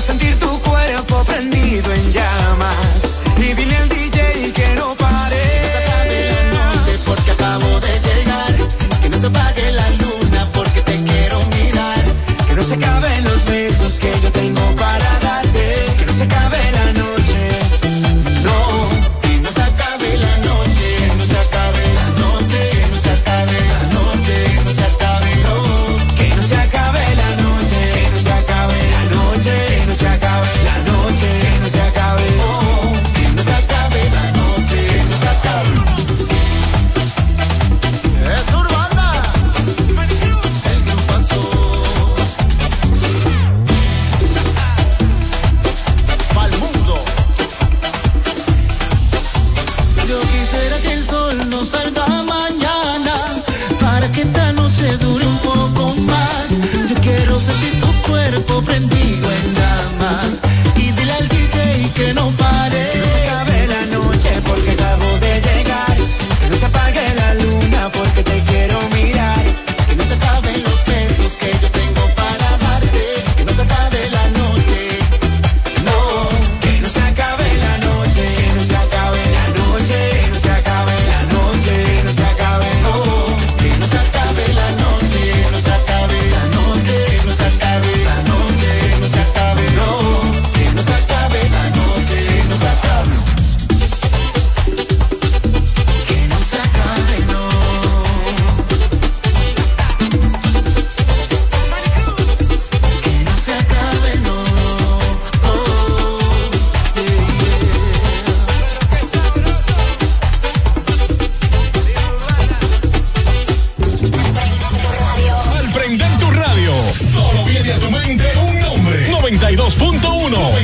sentir tu cuerpo.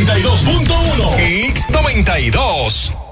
92.1 X92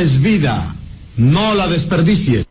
es vida, no la desperdicies.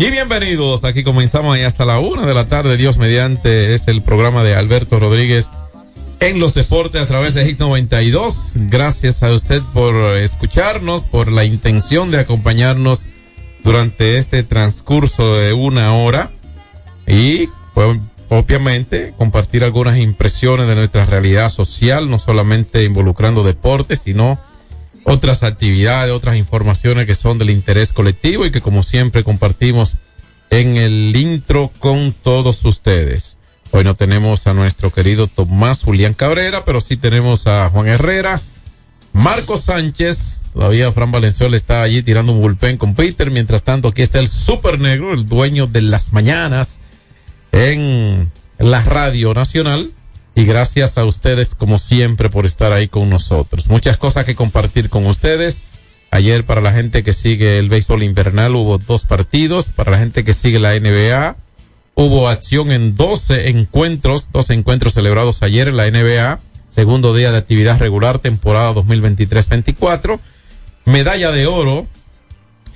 Y bienvenidos, aquí comenzamos y hasta la una de la tarde, Dios mediante, es el programa de Alberto Rodríguez en los deportes a través de HIT 92. Gracias a usted por escucharnos, por la intención de acompañarnos durante este transcurso de una hora y pues, obviamente compartir algunas impresiones de nuestra realidad social, no solamente involucrando deportes, sino otras actividades, otras informaciones que son del interés colectivo y que como siempre compartimos en el intro con todos ustedes. Hoy no tenemos a nuestro querido Tomás Julián Cabrera, pero sí tenemos a Juan Herrera, Marco Sánchez, todavía Fran Valenzuela está allí tirando un bullpen con Peter. Mientras tanto, aquí está el Super Negro, el dueño de las mañanas en la Radio Nacional. Y gracias a ustedes, como siempre, por estar ahí con nosotros. Muchas cosas que compartir con ustedes. Ayer, para la gente que sigue el béisbol invernal, hubo dos partidos. Para la gente que sigue la NBA, hubo acción en 12 encuentros, 12 encuentros celebrados ayer en la NBA. Segundo día de actividad regular, temporada 2023-24. Medalla de oro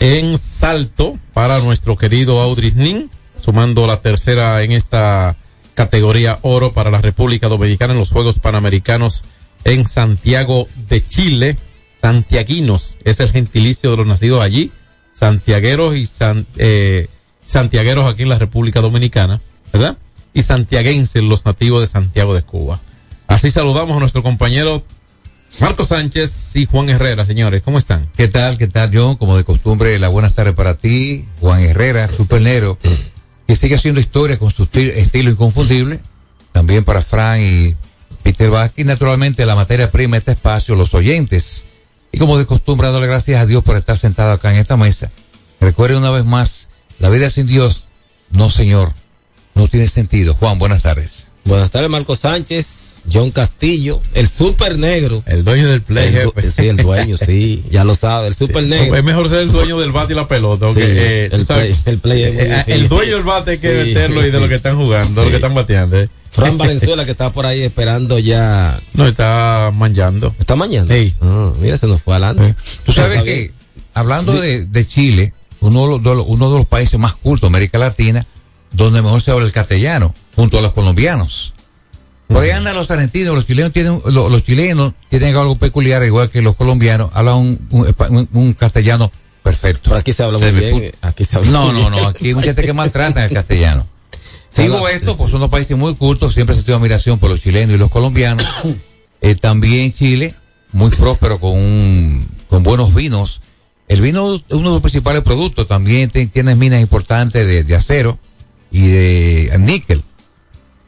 en salto para nuestro querido Audrey Nin, sumando la tercera en esta categoría oro para la República Dominicana en los Juegos Panamericanos en Santiago de Chile. Santiaguinos es el gentilicio de los nacidos allí, santiagueros y san, eh, santiagueros aquí en la República Dominicana, ¿verdad? Y santiaguenses los nativos de Santiago de Cuba. Así saludamos a nuestro compañero Marco Sánchez y Juan Herrera, señores, ¿cómo están? ¿Qué tal? ¿Qué tal, John? Como de costumbre, la buenas tardes para ti, Juan Herrera, Super Negro, que sigue haciendo historia con su esti- estilo inconfundible. También para Fran y Peter Vázquez. Naturalmente, la materia prima de este espacio, los oyentes. Y como de costumbre, dándole gracias a Dios por estar sentado acá en esta mesa. Recuerde una vez más, la vida sin Dios, no señor, no tiene sentido. Juan, buenas tardes. Buenas tardes, Marco Sánchez, John Castillo, el super negro. El dueño del play, El jefe. sí, el dueño, sí, ya lo sabe, el super negro. Es mejor ser el dueño del bate y la pelota. Sí, eh, el play- el play eh, el dueño del bate hay que Sí, meterlo y de lo que están jugando, de lo que están bateando. eh. Fran Valenzuela que está por ahí esperando ya. No, está manchando. ¿Está mañana? Ey. Ah, mira, se nos fue adelante. Tú sabes que, hablando de, de Chile, uno de, los, uno de los países más cultos de América Latina, donde mejor se habla el castellano, junto a los colombianos. Por ahí andan los argentinos, los chilenos tienen, lo- los, chilenos tienen algo peculiar, igual que los colombianos, hablan un, un, un- castellano perfecto. Por aquí se habla muy bien. Aquí se habla No, muy no, bien. no, aquí hay mucha gente que maltratan el castellano. Digo esto, pues son dos países muy cultos, siempre se tiene admiración por los chilenos y los colombianos. Eh, también Chile, muy próspero con, un- con buenos vinos. El vino es uno de los principales productos, también tiene minas importantes de, de acero y de níquel,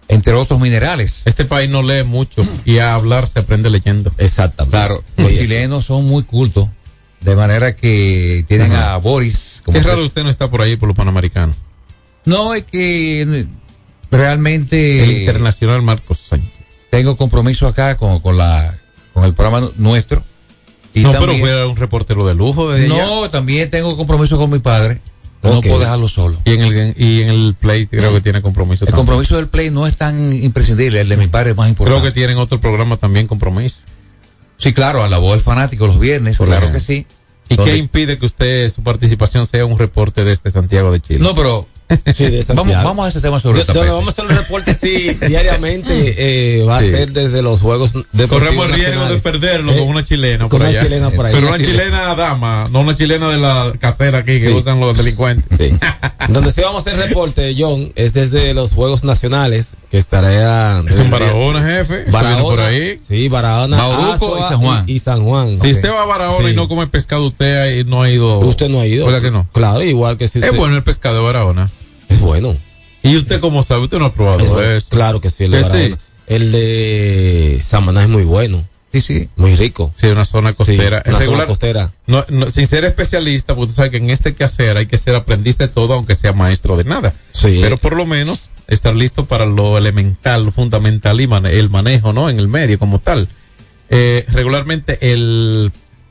entre otros minerales. Este país no lee mucho y a hablar se aprende leyendo. Exactamente. Claro, Sí, los eso. chilenos son muy cultos, de manera que tienen a Boris como Qué que- raro usted no está por ahí por los panamericanos. No, es que realmente El internacional Marcos Sánchez. tengo compromiso acá con, con la con el programa nuestro. Y no, también, pero fue un reportero de lujo de no, también tengo compromiso con mi padre. No puedo dejarlo solo. Y en el y en el play creo que tiene compromiso. El también. compromiso del play no es tan imprescindible, el de mi padre es más Creo importante. que tienen otro programa también compromiso. Sí, claro, a la voz del fanático los viernes, Por claro ejemplo. que sí. ¿Y Donde- qué impide que usted, su participación sea un reporte desde Santiago de Chile? No, pero Sí, de vamos, a ese tema sobre De- vamos a hacer un reporte, sí, diariamente, eh, va Sí. a ser desde los Juegos Deportivos Corremos el riesgo de perderlo Eh, con una chilena con por una allá. chilena por ahí. Pero Una una chilena. chilena dama, no una chilena de la casera aquí que Sí. usan los delincuentes. Sí. Donde sí vamos a hacer reporte, John, es desde los Juegos Nacionales, que estará... Es en Barahona, jefe. Barahona, por ahí. Sí, Barahona, Bauruco y San Juan. Y, y San Juan. Si usted va a Barahona Sí. y no come pescado, usted ahí no ha ido. Usted no ha ido. ¿Verdad que no? Claro, igual que si Es usted- bueno el pescado de Barahona. Es bueno. ¿Y usted cómo sabe? Usted no ha probado Es eso. Claro que sí, el de sí. El de Samaná es muy bueno, Sí, sí. muy rico. Sí, una zona costera. Sí, una zona regular, costera. No, no, sin ser especialista, porque tú sabes que en este quehacer hay que ser aprendiz de todo, aunque sea maestro de nada. Sí. Pero por lo menos estar listo para lo elemental, lo fundamental y mane- el manejo, ¿no? En el medio como tal. Eh, regularmente el,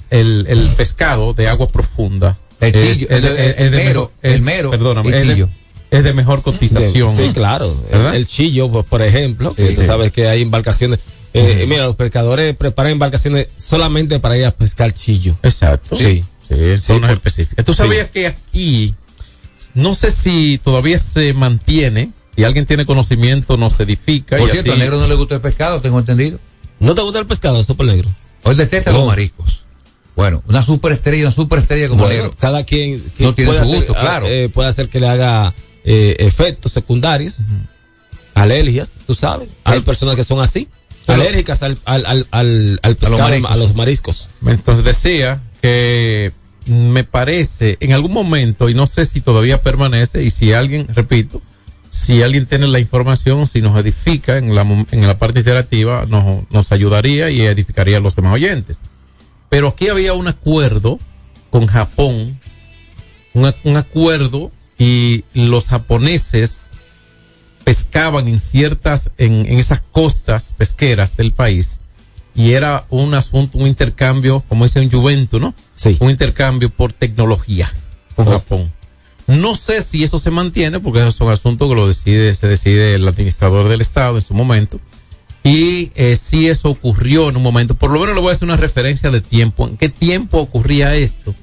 el, el pescado de agua profunda. El es de- el- mero, mejor- el mero, Perdóname, el es de- quillo. es de mejor cotización. Sí, claro. ¿Verdad? El, chillo, por, por ejemplo, que Sí, tú sí. sabes que hay embarcaciones. Eh, Mira, los pescadores preparan embarcaciones solamente para ir a pescar chillo. Exacto. Sí. Sí, Sí, zonas por- específicas. Tú sabías que aquí, no sé si todavía se mantiene, si alguien tiene conocimiento, nos edifica. Por y cierto, así- al negro no le gusta el pescado, tengo entendido. ¿No te gusta el pescado, super negro? O él detesta No. los mariscos. Bueno, una superestrella, una superestrella como Bueno, negro. cada quien, quien No tiene puede su gusto, ah, claro. eh, puede hacer que le haga eh, efectos secundarios, alergias, tú sabes. Hay personas que son así, Pero- alérgicas al, al, al, al, al pescado, a los, mariscos. mariscos. Entonces decía que me parece, en algún momento, y no sé si todavía permanece, y si alguien, repito, si alguien tiene la información, si nos edifica en la, en la parte interactiva, nos, nos ayudaría y edificaría a los demás oyentes. Pero aquí había un acuerdo con Japón, un, un acuerdo, y los japoneses pescaban en ciertas, en, en esas costas pesqueras del país, y era un asunto, un intercambio, como dice un Juventus, ¿no? Sí. Un intercambio por tecnología con Japón. No sé si eso se mantiene, porque esos son asuntos que lo decide, se decide el administrador del Estado en su momento. Y eh, si eso ocurrió en un momento, por lo menos le voy a hacer una referencia de tiempo. ¿En qué tiempo ocurría esto?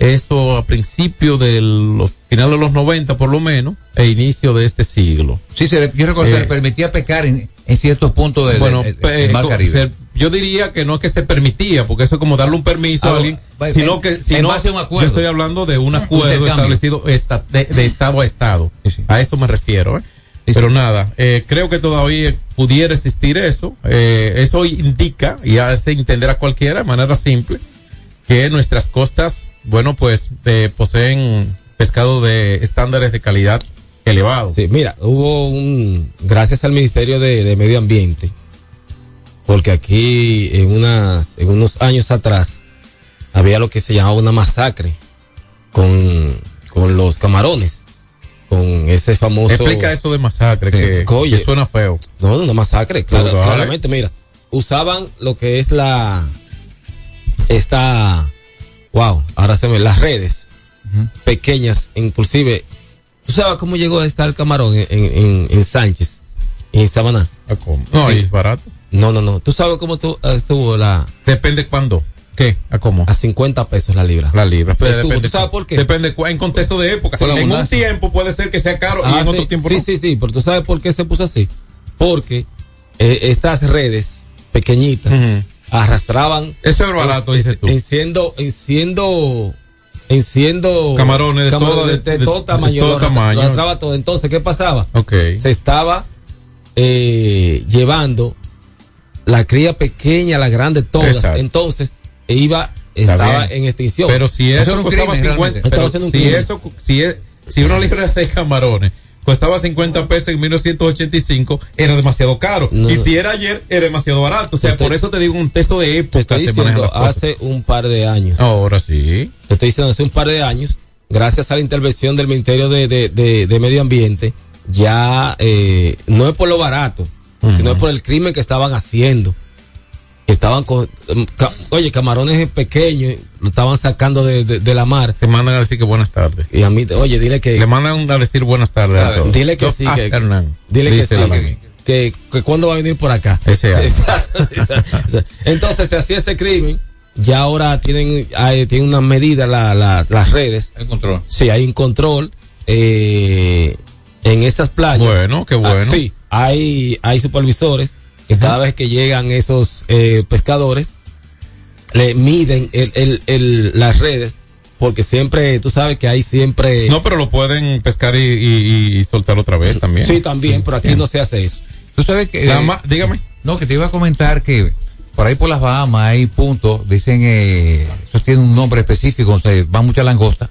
Eso a principios de los finales de los 90 por lo menos, e inicio de este siglo. Sí, se le- yo recuerdo que Eh, se le permitía pecar en, en ciertos puntos del, bueno, del Mar Caribe. se- yo diría que no es que se permitía, porque eso es como darle un permiso Ah, a alguien, va- sino en- que un acuerdo. yo estoy hablando de un acuerdo establecido esta- de, de estado a estado. Sí, sí. A eso me refiero. ¿eh? Sí, Pero nada, eh, creo que todavía pudiera existir eso. Eh, eso indica y hace entender a cualquiera de manera simple que nuestras costas, bueno, pues eh, poseen pescado de estándares de calidad elevados. Sí, mira, hubo un, gracias al Ministerio de, de Medio Ambiente, porque aquí en unas, en unos años atrás había lo que se llamaba una masacre con, con los camarones, con ese famoso. Explica eso de masacre, que, Eh, oye. que suena feo. No, una masacre, claro, dale. claramente, mira, usaban lo que es la, esta, wow, ahora se me, las redes pequeñas, inclusive, ¿tú sabes cómo llegó a estar el camarón en, en, en Sánchez, en Samaná? ¿A cómo? No, Sí. es barato. No, no, no, ¿tú sabes cómo tu- estuvo la, Depende cuándo. ¿Qué? ¿A cómo? a 50 pesos la libra? La libra. Pero Estuvo, depende ¿tú sabes por qué? Depende en contexto de época. En un tiempo puede ser que sea caro y Ah, en sí, otro tiempo sí, no. sí, sí, pero tú sabes por qué se puso así. Porque eh, estas redes pequeñitas. Arrastraban Eso es barato, en, dices tú. en siendo, en siendo, en siendo Camarones de todo- de, de- de todo de tamaño, todo tamaño. arrastraba todo. Entonces, ¿qué pasaba? Ok. Se estaba eh, llevando la cría pequeña, la grande, todas. Exacto. Entonces, e iba, estaba en extinción. Pero si Eso eso, costaba crimen, 50, realmente. pero si crimen. eso, si es, si una libra de camarones costaba 50 pesos en 1985, era demasiado caro. No. Y si era ayer, era demasiado barato. O sea, Estoy- por eso te digo un texto de te época estoy se manejan diciendo, hace un par de años. Ahora sí. Te estoy diciendo, hace un par de años, gracias a la intervención del Ministerio de, de, de- de Medio Ambiente, ya eh, no es por lo barato, sino es por el crimen que estaban haciendo. Estaban con, ca- oye, camarones pequeños, lo estaban sacando de, de- de la mar. Te mandan a decir que buenas tardes. Y a mí, oye, dile que, Le mandan a decir buenas tardes a, A ver, todos. dile que Yo- sí, ah, que- Hernán. dile que sí, que, mí. que, que cuándo va a venir por acá. Ese año. Exacto, exacto. Entonces se hacía ese crimen, ya ahora tienen, hay, tienen una medida la, la- las redes. El control. Sí, hay un control eh, en esas playas. Bueno, qué bueno. Ah, sí, hay, hay supervisores que cada vez que llegan esos eh, pescadores, le miden el, el, el- las redes, porque siempre, tú sabes que hay siempre... No, pero lo pueden pescar y, y, y soltar otra vez también. sí, también, pero aquí no se hace eso. Tú sabes que... Nada eh, más, dígame. No, que te iba a comentar que por ahí por las Bahamas hay puntos, dicen, eh, eso tiene un nombre específico, se va mucha langosta,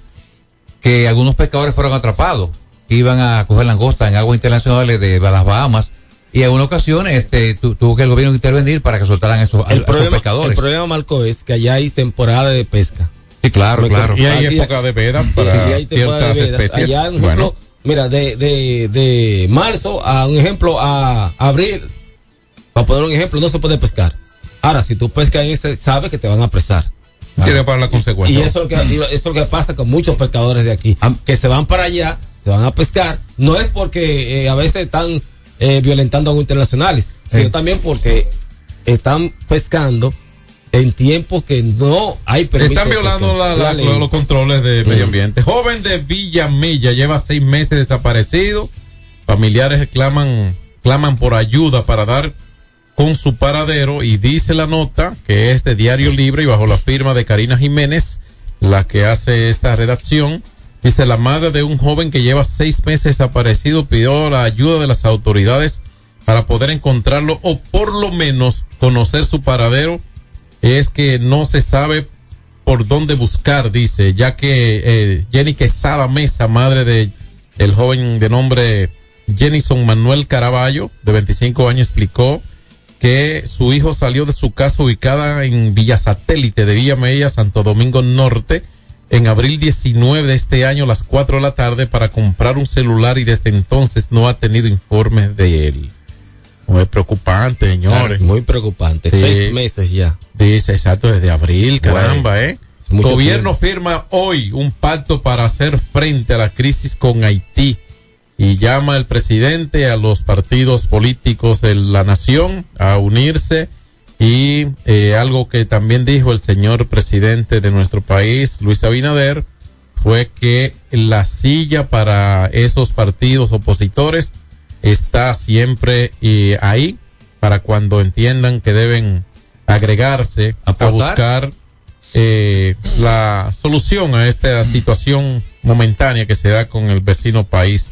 que algunos pescadores fueron atrapados, que iban a coger langosta en aguas internacionales de las Bahamas, y en una ocasión este, tu- tuvo que el gobierno intervenir para que soltaran esos, a- esos problema, pescadores. el problema, Marco, es que allá hay temporada de pesca. sí, claro, claro. Y hay Aquí- época de vedas Y- para y hay ciertas de vedas. especies. Allá, un ejemplo, bueno, mira, de, de, de marzo a un ejemplo a abril, para poner un ejemplo, no se puede pescar. Ahora, si tú pescas en ese, sabes que te van a apresar. tiene para la Y consecuencia. eso es lo que, eso es lo que pasa con muchos pescadores de aquí, Am- que se van para allá, se van a pescar. No es porque eh, a veces están eh, violentando aguas internacionales, sino también porque están pescando en tiempos que no hay permiso. Están violando la- la- los controles de medio ambiente. Joven de Villamilla lleva seis meses desaparecido. Familiares reclaman, claman por ayuda para dar con su paradero y dice la nota que es de Diario Libre y bajo la firma de Karina Jiménez, la que hace esta redacción. Dice la madre de un joven que lleva seis meses desaparecido pidió la ayuda de las autoridades para poder encontrarlo o por lo menos conocer su paradero. Es que no se sabe por dónde buscar, dice, ya que eh, Jenny Quesada Mesa, madre de el joven de nombre Jenison Manuel Caraballo, de 25 años, explicó que su hijo salió de su casa ubicada en Villa Satélite de Villa Mella, Santo Domingo Norte, en abril 19 de este año a las 4 de la tarde para comprar un celular y desde entonces no ha tenido informes de él. Muy preocupante, señores. Muy preocupante. Sí. Seis meses ya. Dice, exacto, desde abril, caramba, ¿eh? Gobierno firma hoy un pacto para hacer frente a la crisis con Haití y llama el presidente a los partidos políticos de la nación a unirse y eh, algo que también dijo el señor presidente de nuestro país, Luis Abinader, fue que la silla para esos partidos opositores está siempre eh, ahí para cuando entiendan que deben agregarse a buscar eh, la solución a esta situación momentánea que se da con el vecino país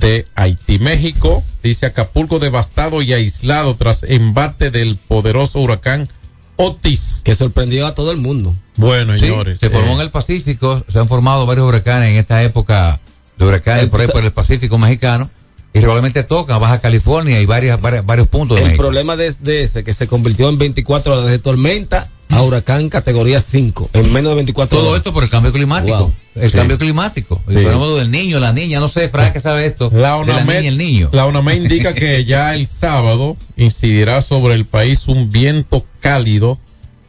de Haití. México, dice Acapulco devastado y aislado tras embate del poderoso huracán Otis. Que sorprendió a todo el mundo. Bueno, Sí, señores. se formó eh, en el Pacífico, se han formado varios huracanes en esta época de huracanes por ahí por el Pacífico mexicano y regularmente toca Baja California y varias, varias- varios puntos de El México. problema de, de ese que se convirtió en 24 horas de tormenta a huracán categoría 5 en menos de 24 Todo horas. esto por el cambio climático. Wow. El Sí. cambio climático. El Sí. fenómeno del niño, la niña, no sé, Frank, que sabe esto. La de la niña el niño. la ONAMED indica que ya el sábado incidirá sobre el país un viento cálido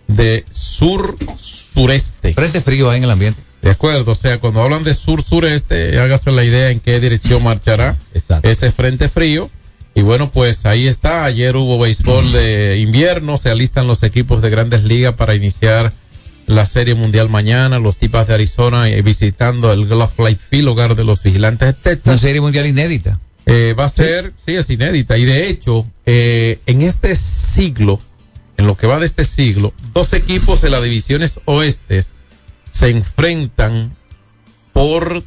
de sur-sureste. Frente frío ahí en el ambiente. De acuerdo, o sea, cuando hablan de sur-sureste, hágase la idea en qué dirección marchará Exacto. ese frente frío. Y bueno, pues ahí está. Ayer hubo béisbol de invierno, se alistan los equipos de grandes ligas para iniciar la Serie Mundial mañana. Los tipas de Arizona eh, visitando el Glove Life Field, hogar de los vigilantes de Una Texas. serie mundial inédita. Eh, va a ser, sí, es inédita. Y de hecho, eh, en este siglo, en lo que va de este siglo, dos equipos de las divisiones oestes se enfrentan por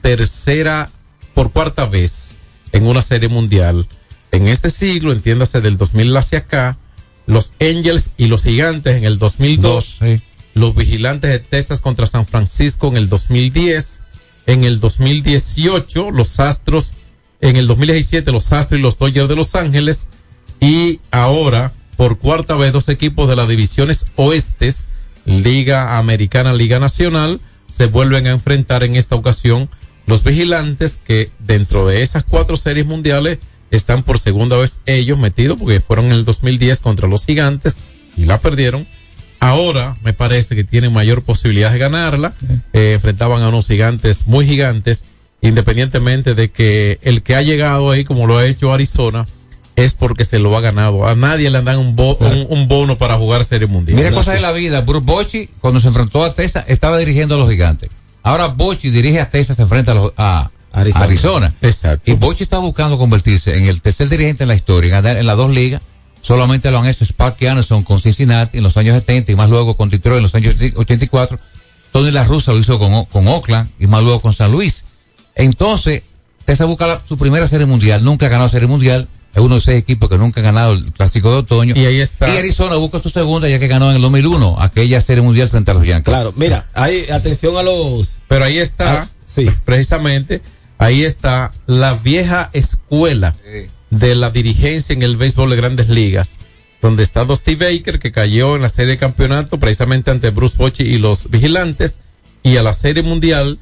tercera, por cuarta vez en una serie mundial. En este siglo, entiéndase del 2000 hacia acá, los Angels y los Gigantes en el 2002 sí. los vigilantes de Texas contra San Francisco en el 2010, en el 2018 los Astros, en el 2017 los Astros y los Dodgers de Los Ángeles y ahora por cuarta vez dos equipos de las divisiones oestes, Liga Americana, Liga Nacional, se vuelven a enfrentar en esta ocasión los vigilantes que dentro de esas cuatro series mundiales están por segunda vez ellos metidos porque fueron en el 2010 contra los gigantes y la perdieron. Ahora me parece que tienen mayor posibilidad de ganarla. Eh, enfrentaban a unos gigantes muy gigantes, independientemente de que el que ha llegado ahí, como lo ha hecho Arizona, es porque se lo ha ganado. A nadie le dan un, bo- un, un bono para jugar Serie Mundial. Mira cosas de la vida. Bruce Bochy, cuando se enfrentó a Texas, estaba dirigiendo a los gigantes. Ahora Bochy dirige a Texas, se enfrenta a, los- a Arizona. Arizona. Exacto. Y Bochy está buscando convertirse en el tercer dirigente en la historia, ganar en las dos ligas. Solamente lo han hecho Sparky Anderson con Cincinnati en los años 70 y más luego con Detroit en los años 84. Tony La Russa lo hizo con, con Oakland y más luego con San Luis. Entonces, Texas busca la- su primera serie mundial, nunca ha ganado serie mundial. Es uno de seis equipos que nunca han ganado el clásico de otoño. Y ahí está. Y Arizona busca su segunda ya que ganó en el 2001 aquella serie mundial frente a los Yankees. Claro, mira, hay atención a los. Pero ahí está, Ah, sí. precisamente, ahí está la vieja escuela Sí. de la dirigencia en el béisbol de grandes ligas, donde está Dusty Baker, que cayó en la serie de campeonato precisamente ante Bruce Bochy y los vigilantes, y a la serie mundial,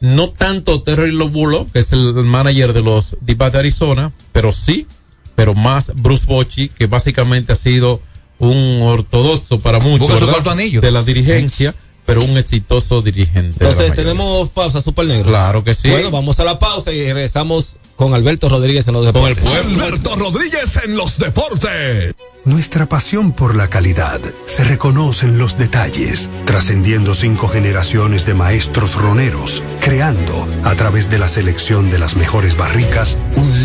no tanto Terry Lobulo, que es el manager de los Divas de Arizona, pero sí, pero más Bruce Bochy, que básicamente ha sido un ortodoxo para muchos, de la dirigencia, pero un exitoso dirigente. Entonces, tenemos pausa, Super Negro. Claro que sí. Bueno, vamos a la pausa y regresamos con Alberto Rodríguez en los Con el deportes. pueblo. Alberto Rodríguez en los deportes. Nuestra pasión por la calidad se reconoce en los detalles, trascendiendo cinco generaciones de maestros roneros, creando, a través de la selección de las mejores barricas, un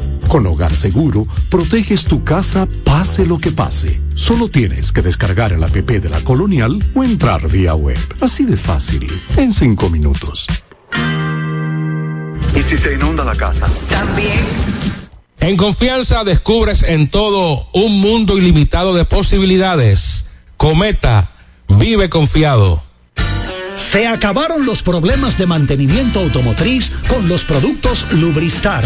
Con Hogar Seguro, proteges tu casa pase lo que pase. Solo tienes que descargar el app de la Colonial o entrar vía web. Así de fácil, en cinco minutos. ¿Y si se inunda la casa? También. En confianza descubres en todo un mundo ilimitado de posibilidades. Cometa, vive confiado. Se acabaron los problemas de mantenimiento automotriz con los productos Lubristar.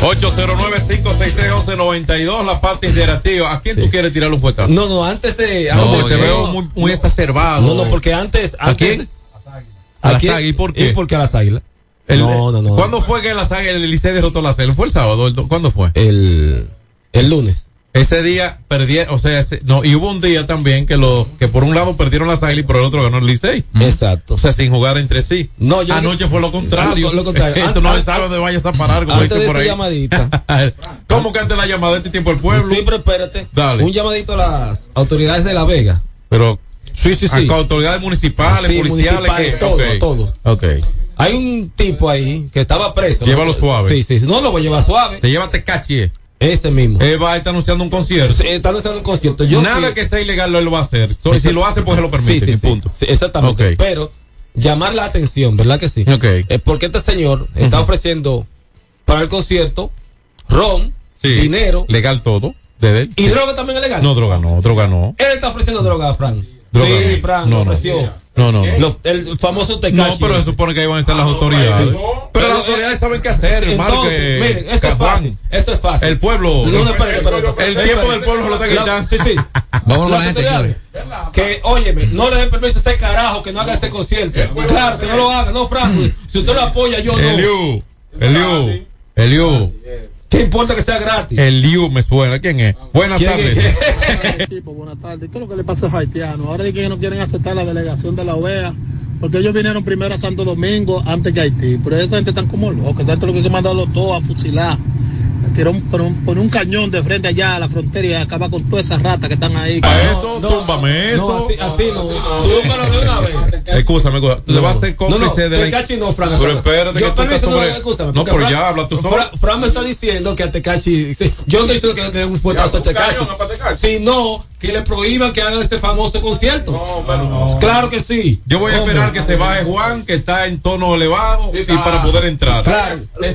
809-563-1192, la parte interactiva. ¿A quién tú quieres tirar un puestazo? No, no, antes de. No, antes te veo muy, muy exacerbado. No, no, porque antes. ¿A antes quién? A las quién? águilas. ¿Y por qué? ¿Y por qué a las águilas? El- no, no, no. ¿Cuándo fue que las águilas, el Licey derrotó a las águilas? ¿Fue el sábado? El do- ¿Cuándo fue? El, el lunes. Ese día perdieron, o sea, ese- no, y hubo un día también que lo, que por un lado perdieron las águilas y por el otro ganó el Licey. Exacto. O sea, sin jugar entre sí. No, yo- Anoche fue lo contrario. Lo- lo contrario. Esto no Antes- se sabe dónde vayas a parar, como Antes por ahí. llamadita. ¿Cómo que antes de la llamada de este tiempo el pueblo? Sí, pero espérate. Dale. Un llamadito a las autoridades de La Vega. Pero, Sí, sí, a sí. autoridades municipales, Sí, policiales, municipales, que, todo, ok. todo. Ok. Hay un tipo ahí que estaba preso. ¿no? Llévalo suave. Sí, sí, sí. No lo voy a llevar suave. Te llévate caché. Ese mismo. Él va a estar anunciando un concierto. Está haciendo un concierto. Yo Nada que sea ilegal lo él lo va a hacer. So- si lo hace, pues se lo permite. Sí, sí, punto. Sí, exactamente. Pero llamar la atención, ¿verdad que sí? Ok. Es porque este señor está ofreciendo para el concierto ron, Sí. dinero Legal todo. De él. y droga también es legal. No, droga no, droga no. Él está ofreciendo droga, Fran. Droga sí, no. Fran, No, lo no. No, no, no. Lo- el famoso Tecachi. No, pero se supone que ahí van a estar las autoridades. Pero las autoridades saben qué hacer, hermano. Entonces, que- miren, esto que es Juan, fácil. Esto es fácil. El pueblo. No, no, espérate, espérate. El tiempo del pueblo se lo gritando. Sí, sí. Vamos con la gente, que, óyeme, no le den permiso a ese carajo que no haga ese concierto. Claro, que no lo haga, no, Franco. Si usted lo apoya, yo no. Eliu, Eliu, Eliu. ¿Qué importa que sea gratis? Eliu me suena. ¿Quién es? Buenas ¿Quién tardes. es? equipo, buenas tardes. ¿Qué es lo que le pasa a los haitianos? Ahora dicen que no quieren aceptar la delegación de la OEA, porque ellos vinieron primero a Santo Domingo antes que Haití. Pero esa gente están como locos. Esa gente lo que hay que mandarlo todo a fusilar. Tiró un, por un, por un cañón de frente allá a la frontera y acaba con todas esas ratas que están ahí. eso, túmbame eso. No, así, así no. Túmbalo de una vez. Escúchame, escúchame. Tú le vas a ser No, no, cómplice de la. Tecachi no, Fran. Pero espérate Yo, que tú estás no, sobre. escúchame, No, pero Fran- ya habla tú solo. Fran, Fran me está diciendo que a Tecachi. yo no estoy diciendo que le un fuetazo a Tecachi. Sino que le prohíban que hagan este famoso concierto. Claro que sí. Yo voy a Hombre. esperar que se baje Juan, que está en tono elevado, y para poder entrar. Claro.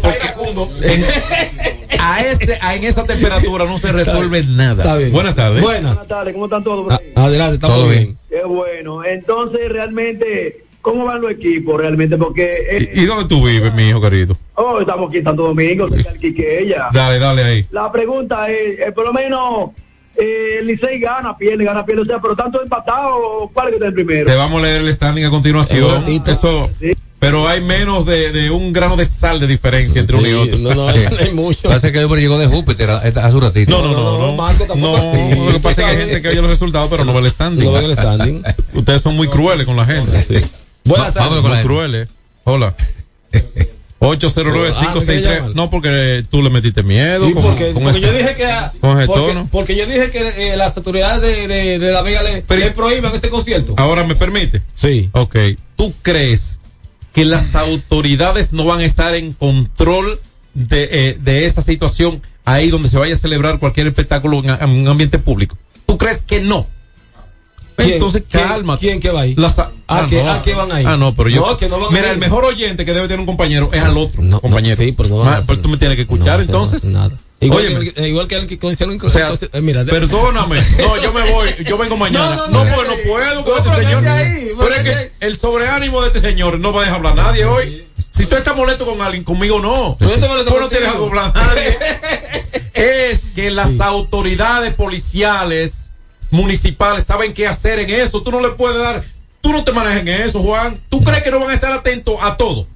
A ese, a- en esa temperatura no se resuelve nada. Está bien. Buenas tardes. Buenas. Buenas tardes, ¿cómo están todos? A- adelante, estamos Todo bien. bien. Qué bueno. Entonces, realmente, ¿cómo van los equipos realmente? Porque, eh, ¿Y, y dónde tú vives, mi hijo querido? oh, estamos aquí en Santo Domingo, cerca del Quiqueya. Dale, dale ahí. La pregunta es, eh, por lo menos, eh, el Licey gana, pierde, gana, pierde, o sea, pero tanto empatado, ¿cuál es que está el primero? Te vamos a leer el standing a continuación. Eso, pero hay menos de, de un grano de sal de diferencia entre uno y otro. No, no, Sí. no hay mucho. Parece que llegó de Júpiter a- hace un ratito. No, no, no, no. Marco tampoco No, así. lo que pasa es que hay gente que oye los resultados, pero no ve el standing. No ven el standing. Ustedes son muy crueles con la gente. Buenas Va- tardes. vámonos con Muy la gente. crueles. Hola. 809 Ah. No, porque tú le metiste miedo. Sí, con- porque, con porque ese- yo dije que con porque, porque yo dije que eh, las autoridades de, de, de la Vega le, le prohíban este concierto. Ahora me permite. Sí. Ok. ¿Tú crees que las autoridades no van a estar en control de, eh, de esa situación ahí donde se vaya a celebrar cualquier espectáculo en, en un ambiente público? ¿Tú crees que no? ¿Quién? Entonces, calma. ¿Quién que va ahí? Las- ¿A ah, qué- no. a qué van ahí? Ah, no, pero yo. No, que no van mira, el mejor oyente que debe tener un compañero es al otro No, compañero. sí, pero no van a Ah, hacer pero tú me tienes que escuchar entonces. Nada. Igual, Óyeme. que, igual que el que concierto O sea, entonces, eh, mira, perdóname. No, yo me voy. Yo vengo mañana. No, No, no, no, pues no puedo con este señor. ahí, pero es que el sobreánimo de este señor no va a dejar hablar a nadie hoy. Si tú estás molesto con alguien, conmigo no. Molesto Tú no tienes contigo. hablar a nadie. es que las autoridades policiales, municipales, saben qué hacer en eso. Tú no le puedes dar. Tú no te manejas en eso, Juan. ¿Tú crees que no van a estar atentos a todo?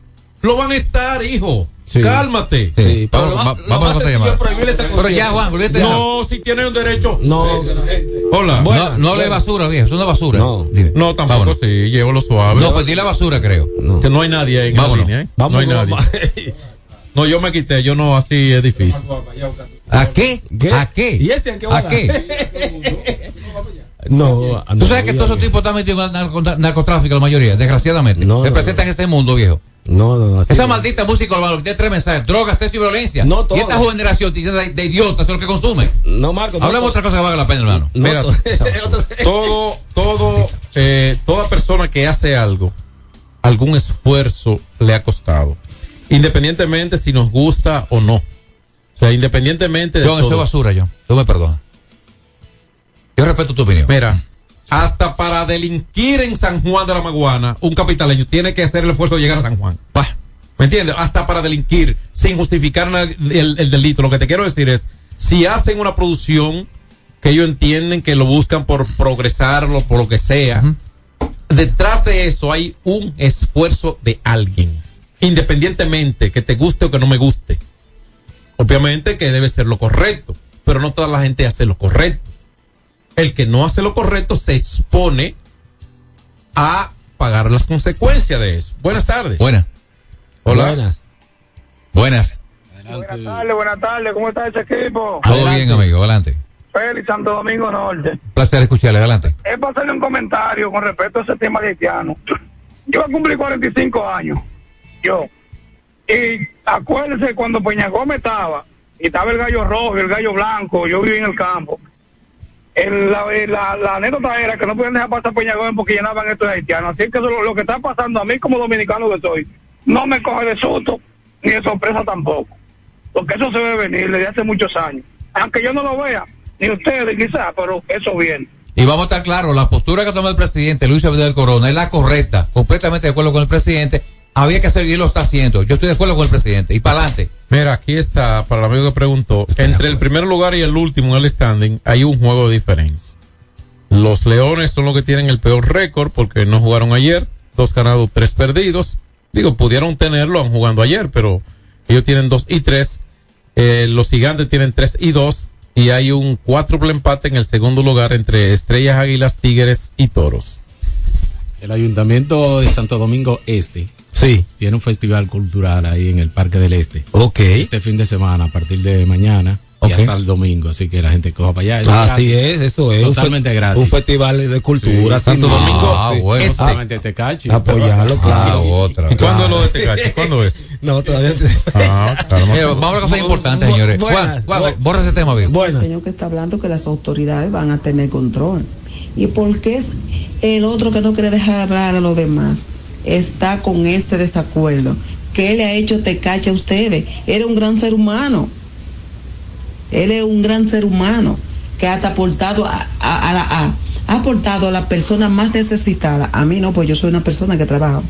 Lo van a estar, hijo. Sí. Cálmate. Sí, pero vamos, va- a ese Pero ya, Juan. No, si tienen un derecho. No, Hola. Bueno, no, no le basura, viejo, es una basura. No. Dime. No, tampoco Vámonos. sí, llevo lo suave. No, ofendí la basura, creo. no. Que no hay nadie ahí en Vámonos. la línea, ¿eh? Vamos, no hay nadie. No, yo me quité, yo no, así es difícil. ¿A qué? ¿Qué? ¿A qué? ¿Y ese a qué ¿A qué? No, Tú sabes que todos esos tipos están metidos en narcotráfico, la mayoría, desgraciadamente. No, no, Representan no. este mundo, viejo. No, no, no. Esa no. maldita música que tiene tres mensajes: drogas, sexo y violencia. No y todas. esta joven generación de, de idiotas es lo que consume. No, Marco. no Hablemos otra cosa que valga la pena, hermano. no Mira, to- Todo, todo, eh, toda persona que hace algo, algún esfuerzo le ha costado. Independientemente si nos gusta o no. O sea, independientemente de John, eso es basura, John. Tú me perdonas. Yo respeto tu opinión. Mira, hasta para delinquir en San Juan de la Maguana, un capitaleño tiene que hacer el esfuerzo de llegar a San Juan. Bah, ¿Me entiendes? Hasta para delinquir, sin justificar el, el delito. Lo que te quiero decir es, si hacen una producción que ellos entienden que lo buscan por progresarlo, por lo que sea, detrás de eso hay un esfuerzo de alguien, independientemente que te guste o que no me guste. Obviamente que debe ser lo correcto, pero no toda la gente hace lo correcto. El que no hace lo correcto se expone a pagar las consecuencias de eso. Buenas tardes. buenas. Hola. Buenas. Buenas. Buenas tardes, buenas tardes, ¿cómo está ese equipo? Todo Adelante. bien, amigo. Adelante. Félix, Santo Domingo Norte. Placer escucharle. Adelante. Es para hacerle un comentario con respecto a ese tema haitiano. Yo cumplir 45 años. Yo. Y acuérdese cuando Peña Gómez estaba, y estaba el gallo rojo el gallo blanco, yo viví en el campo. La, anécdota era que no podían dejar pasar Peña Gómez porque llenaban estos haitianos. Así que lo, lo que está pasando a mí como dominicano que soy, no me coge de susto, ni de sorpresa tampoco. Porque eso se debe venir desde hace muchos años. Aunque yo no lo vea, ni ustedes quizás, pero eso viene. Y vamos a estar claros, la postura que toma el presidente Luis Abinader Corona es la correcta, completamente de acuerdo con el presidente. Había que hacer y lo está haciendo. Yo estoy de acuerdo con el presidente. Y para adelante. Mira, aquí está, para el amigo que preguntó, entre el primer lugar y el último en el standing hay un juego de diferencia. Los Leones son los que tienen el peor récord porque no jugaron ayer, dos ganados, tres perdidos. Digo, pudieron tenerlo jugando ayer, pero ellos tienen dos y tres. Eh, los Gigantes tienen tres y dos y hay un cuádruple empate en el segundo lugar entre Estrellas, Águilas, Tigres y Toros. El Ayuntamiento de Santo Domingo Este. Sí. Tiene un festival cultural ahí en el Parque del Este. Ok. Este fin de semana, a partir de mañana Ok. y hasta el domingo. Así que la gente coja para allá. Eso Así gratis. es, eso es. un Totalmente fe- gratis. Un festival de cultura. Sí. Santo Ah, Domingo. sí. bueno, Este. solamente Tecachi. Apoyarlo, claro. otra. ¿Y cuándo es lo de Tecachi? ¿Cuándo es? No, todavía. Ah. Mira, vamos a una cosa importante, señores. Buenas, Juan, Juan, borra ese tema, bien. Bueno. El señor que está hablando que las autoridades van a tener control. ¿Y por qué es el otro que no quiere dejar hablar a los demás está con ese desacuerdo? ¿Qué le ha hecho Tecache a ustedes? Era un gran ser humano. Él es un gran ser humano que ha aportado a, la ha aportado a persona más necesitada. A mí no, pues yo soy una persona que trabaja.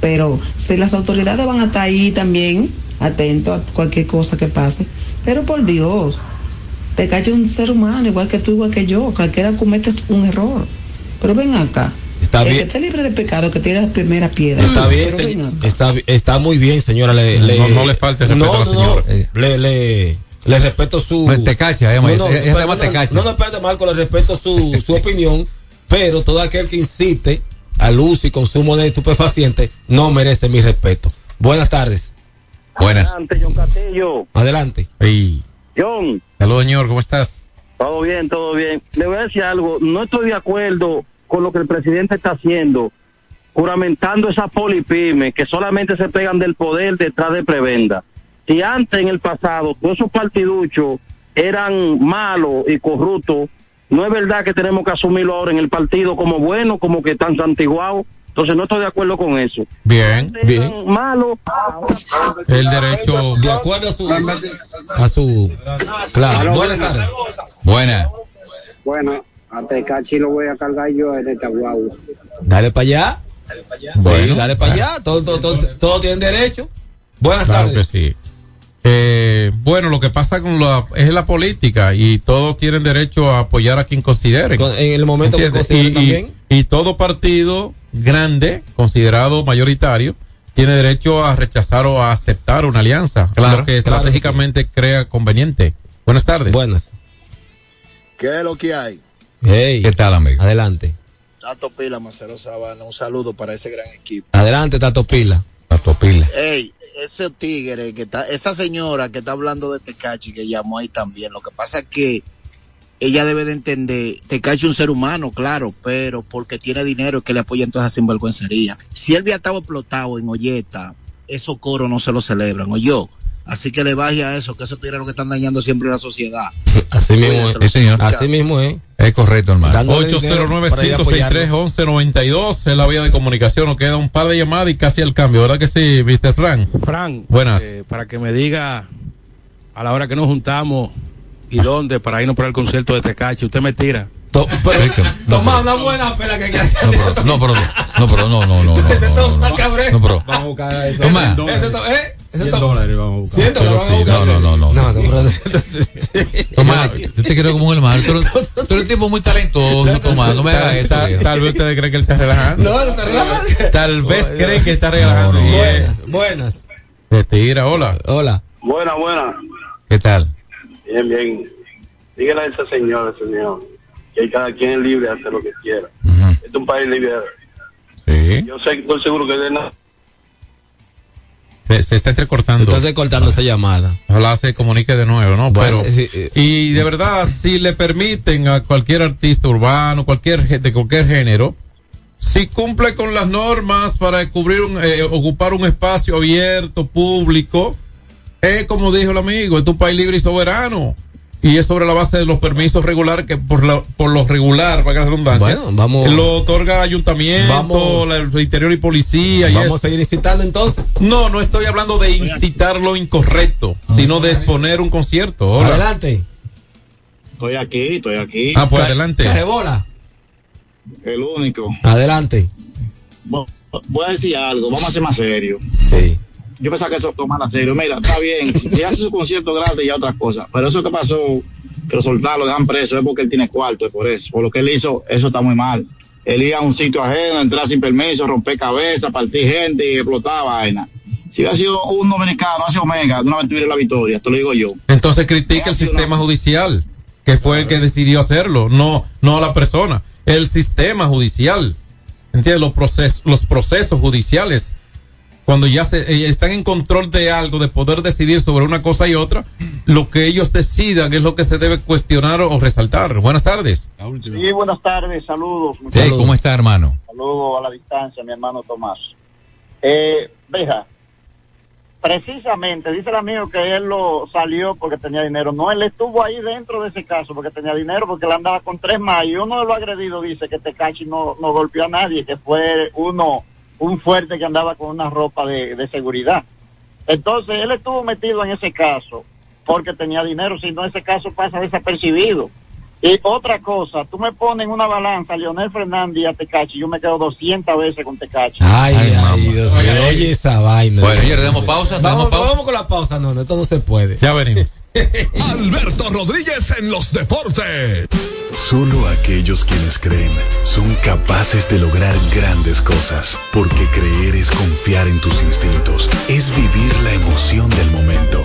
Pero si las autoridades van a estar ahí también, atentos a cualquier cosa que pase. Pero por Dios, te cae un ser humano, igual que tú, igual que yo. Cualquiera comete un error. Pero ven acá. Está el bien. que esté libre de pecado, que tire la primera piedra. Está bien, acá. está, está muy bien, señora. Le, No, le- no le falte respeto no, a la no, señora. no. Le, le, le respeto su. Tecacha, ella llama- no, no, se pero llama no, Tecacha. No, no, espérate, Marco, le respeto su, su opinión, pero todo aquel que incite al uso y consumo de estupefacientes no merece mi respeto. Buenas tardes. Buenas. Adelante, John Castillo. Adelante. Ey. John, Saludos, señor, ¿cómo estás? todo bien, todo bien. Le voy a decir algo. No estoy de acuerdo con lo que el presidente está haciendo, juramentando esas polipymes que solamente se pegan del poder detrás de prebenda. Si antes, en el pasado, todos esos partiduchos eran malos y corruptos, no es verdad que tenemos que asumirlo ahora en el partido como bueno, como que están santiguados. Entonces no estoy de acuerdo con eso. Bien, bien. Malos. El derecho. De acuerdo a su. A su. Claro. Buenas buenas. tardes. Buena. Bueno, a Tecachi lo voy a cargar yo en esta guagua. Dale para allá. Bueno. Sí, dale para allá. Todos todo, todo, todos tienen derecho. Buenas Claro tardes. que sí. Eh, bueno, lo que pasa con la, es la política y todos tienen derecho a apoyar a quien consideren. Con- en el momento que ¿Entiendes? consideren y, también. y- y todo partido grande, considerado mayoritario, tiene derecho a rechazar o a aceptar una alianza, Claro, lo que claro estratégicamente crea conveniente. Buenas tardes. Buenas. ¿Qué es lo que hay? Hey, ¿Qué tal, amigo? Adelante. Tato Pila, Marcelo Sabana, un saludo para ese gran equipo. Adelante, Tato Pila. Tato Pila. Ey, ese tigre que está, esa señora que está hablando de Tecachi que llamó ahí también, lo que pasa es que ella debe de entender, Tecachi es un ser humano, claro, pero porque tiene dinero es que le apoyan toda esa sinvergüencería. Si él había estado explotado en Olleta, esos coros no se lo celebran, o yo. Así que le baje a eso, que esos tigres lo que están dañando siempre a la sociedad. Así mismo es. Sí, señor. Así mismo es. Es correcto, hermano. Dándole dinero para ir a apoyarlo. 809-563-1192 es la vía de comunicación. Nos queda un par de llamadas y casi al cambio, ¿verdad que sí, Mr. Frank? Fran, Buenas. eh, para que me diga a la hora que nos juntamos y dónde para irnos para el concierto de Tecachi, usted me tira. To- pero, toma una buena pela que No, pero, no, pero no, no, no, no, no, Ese no, toma no, cabrón. no, pero, Vamos a buscar eso. Toma. Ese to- ¿eh? Ese 100 to- dólares vamos a buscar. Cien dólares vamos a buscar. no, no, no, no. No, no, Tomás, yo te quiero como un hermano. Tú, eres- tú eres un tipo muy talentoso, Tomás. No me hagas eso. Tal, vez ustedes creen que él está relajando. No, no te relajas. Tal vez creen que está relajando. No, no. Buenas, buenas. te tira, hola. Hola. Buena, buena. ¿Qué tal? Bien, bien. Dígale a ese señor, ese señor, que cada quien es libre de hacer lo que quiera. Este es un país libre. Sí. Yo sé, estoy seguro que de nada. Se, se está entrecortando. Entonces cortando esa llamada. Ojalá se comunique de nuevo, ¿no? Bueno, Pero, sí, eh. y de verdad, si le permiten a cualquier artista urbano, cualquier de cualquier género, si cumple con las normas para cubrir un, eh, ocupar un espacio abierto, público, es como dijo el amigo, es un país libre y soberano. Y es sobre la base de los permisos regulares que por, la, por lo regular, para que la redundancia, Bueno, vamos- lo otorga ayuntamiento, Vamos- la- el interior y policía. y Vamos a seguir incitando entonces. No, no estoy hablando de incitar lo incorrecto, sino de exponer un concierto. Hola. Adelante. Estoy aquí, estoy aquí. Ah, pues adelante. Carrebola. El único. Adelante. Voy a decir algo, vamos a ser más serios. Sí. Yo pensaba que eso tomara serio. Mira, está bien, si hace su concierto grande ya otra cosa. Pero eso que pasó, que lo soltaron, lo dejan preso, es porque él tiene cuarto, es por eso. Por lo que él hizo, eso está muy mal. Él iba a un sitio ajeno, entrar sin permiso, romper cabeza, partir gente y explotar vaina. Si hubiera sido un dominicano, hace Omega, vez tuviera la victoria, te lo digo yo. Entonces critica el sistema judicial, que fue el que decidió hacerlo, no, no la persona, el sistema judicial. ¿Entiendes? Los procesos, los procesos judiciales, cuando ya se, eh, están en control de algo, de poder decidir sobre una cosa y otra, lo que ellos decidan es lo que se debe cuestionar o resaltar. Buenas tardes. Sí, buenas tardes, saludos. Sí, ¿cómo está, hermano? Saludos a la distancia, mi hermano Tomás. Eh, veja, precisamente, dice el amigo que él lo salió porque tenía dinero. No, él estuvo ahí dentro de ese caso porque tenía dinero, porque él andaba con tres más. Y uno de los agredidos dice que Tecachi no, no golpeó a nadie, que fue uno, un fuerte que andaba con una ropa de, seguridad. Entonces, él estuvo metido en ese caso porque tenía dinero, si no ese caso pasa desapercibido. Y otra cosa, tú me pones en una balanza a Leonel Fernández y a Tecachi, yo me quedo 200 veces con Tecachi. Ay, ay, Dios mío. Oye, esa vaina. Bueno, ya le damos pausa, Vamos, damos pausa. vamos con la pausa, no, no, esto no se puede. Ya venimos. Alberto Rodríguez en los deportes. Solo aquellos quienes creen son capaces de lograr grandes cosas, porque creer es confiar en tus instintos, es vivir la emoción del momento,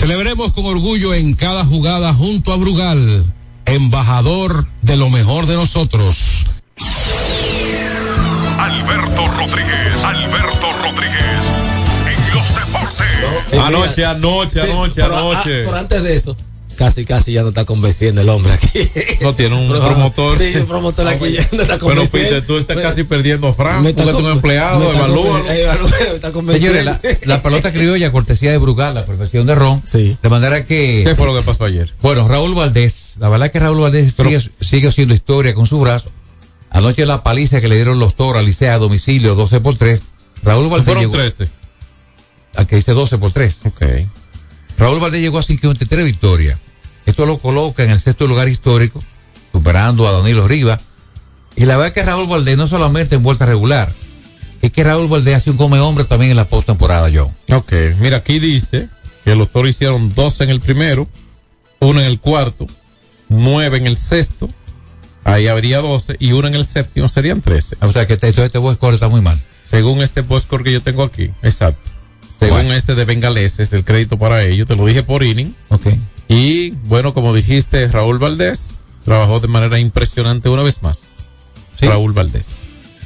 Celebremos con orgullo en cada jugada junto a Brugal, embajador de lo mejor de nosotros. Alberto Rodríguez, Alberto Rodríguez, en los deportes. Anoche, anoche, Sí, anoche, pero, anoche. ah, pero antes de eso, casi, casi ya no está convenciendo el hombre aquí. No tiene un Pero, promotor. Sí, un promotor aquí ya no está Bueno, convenciendo. Peter, tú estás Me- casi perdiendo a Frank, porque un empleado, convenciendo. Señores, la, la pelota criolla, cortesía de Brugal, la perfección de Ron. Sí. De manera que. ¿Qué fue lo que pasó ayer? Bueno, Raúl Valdés, la verdad que Raúl Valdés sigue, sigue haciendo historia con su brazo. Anoche la paliza que le dieron los toros a Licea a domicilio 12 por 3. Raúl Valdés Fueron llegó. 13. Aquí dice 12 por 3. Ok. Raúl Valdés llegó a 53 victorias. Esto lo coloca en el sexto lugar histórico, superando a Danilo Rivas. Y la verdad es que Raúl Valdés no solamente en vuelta regular, es que Raúl Valdés hace un come hombre también en la postemporada, John. Ok, mira, aquí dice que los toros hicieron 12 en el primero, uno en el cuarto, 9 en el sexto, ahí habría 12, y uno en el séptimo serían 13. O sea que este, este score está muy mal. Según este score que yo tengo aquí, exacto. Según Bueno. este de Bengaleses, el crédito para ellos, te lo dije por inning. Ok. Y bueno, como dijiste, Raúl Valdés trabajó de manera impresionante una vez más. Raúl Valdés.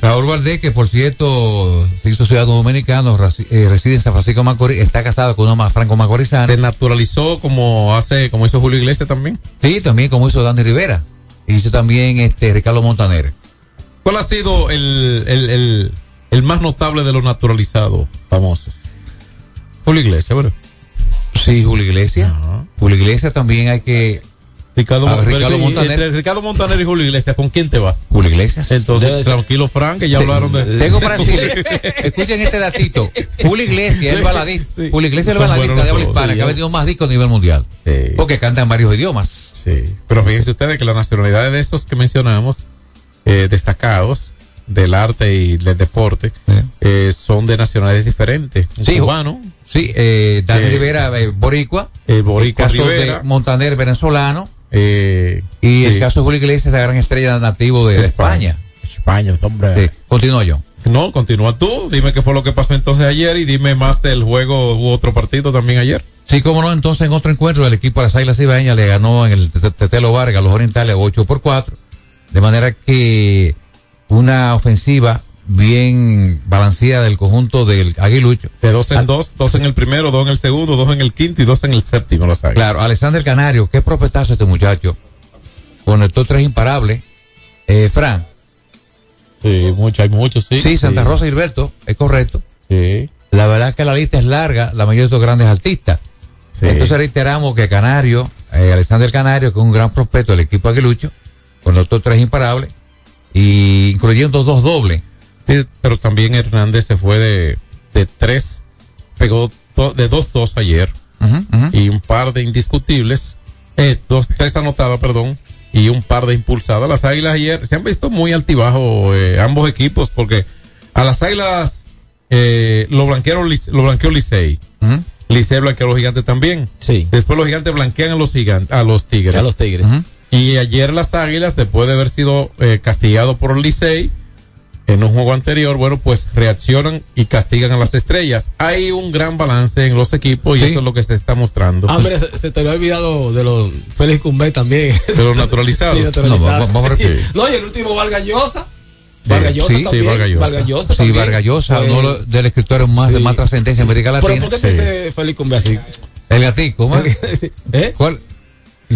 Raúl Valdés, que por cierto se hizo ciudadano dominicano, eh, reside en San Francisco Macorís, está casado con una más franco macorizana. Se naturalizó como hace, como hizo Julio Iglesias también. Sí, también como hizo Dani Rivera. Hizo también este Ricardo Montaner. ¿Cuál ha sido el, el, el, el más notable de los naturalizados famosos? Julio Iglesias, bueno. Sí, Julio Iglesias. Julio Iglesias también hay que. Ricardo, Ah, Montaner, Ricardo Montaner. Entre Ricardo Montaner y Julio Iglesias, ¿con quién te vas? Julio Iglesias. Entonces, tranquilo, Frank, que ya Sí, hablaron de. Tengo para decirle, escuchen este datito. Julio Iglesias, el baladista. Julio Iglesias, el Son baladista de habla hispana, Sí, que ha vendido más discos a nivel mundial. Porque canta en varios idiomas. Sí. Pero fíjense ustedes que las nacionalidades de esos que mencionamos, eh, destacados del arte y del deporte, eh, son de nacionalidades diferentes. Sí, cubano, Sí, eh, Dani Eh, Rivera, eh, Boricua. Boricua el caso Rivera. de Montaner, venezolano. Y el caso de Julio Iglesias, esa gran estrella nativo de, España. España, hombre. Sí, continúa yo. No, continúa tú. Dime qué fue lo que pasó entonces ayer y dime más del juego u otro partido también ayer. Sí, como no, entonces en otro encuentro el equipo de las Águilas Ibaeñas le ganó en el Te- Tetelo Vargas los Orientales 8 por 4. De manera que una ofensiva bien balanceada del conjunto del Aguilucho. De dos en dos, dos en el primero, dos en el segundo, dos en el quinto y dos en el séptimo, lo sabes. Claro, Alexander Canario, qué prospectazo este muchacho. Conectó tres imparables. Eh, Fran. Sí, mucho, hay muchos, sí. Sí, Santa Rosa Hilberto, es correcto. Sí. La verdad es que la lista es larga, la mayoría de estos grandes artistas. Sí. Entonces reiteramos que Canario, eh, Alexander Canario, que es un gran prospecto del equipo aguilucho, conectó tres imparables, y incluyendo dos dobles. Sí, pero también Hernández se fue de, de tres, pegó de dos dos ayer y un par de indiscutibles, eh, dos, tres anotadas, perdón, y un par de impulsadas. Las águilas ayer se han visto muy altibajo eh, ambos equipos porque a las águilas eh, lo blanquearon, lo blanqueó Licey. Licey blanqueó a los gigantes también. Sí. Después los gigantes blanquean a los gigantes, a los tigres. A los Tigres. Y ayer las Águilas, después de haber sido eh, castigado por Licey en un juego anterior, bueno, pues reaccionan y castigan a las estrellas. Hay un gran balance en los equipos y eso es lo que se está mostrando. Ah, mira, se, se te había olvidado de los Félix Cumbé también. De los naturalizados. Sí, naturalizados. No, vamos- vamos a repetir. No, y el último Vargas Llosa. Eh, Vargas Llosa sí, también. sí, Vargas Llosa. Vargas Llosa Sí, también. Vargas Llosa, Fue- uno de los escritores más de más trascendencia en América Pero Latina. ¿por qué dice Félix Cumbé así? El gatico, ¿cómo? ¿Eh? ¿Cuál?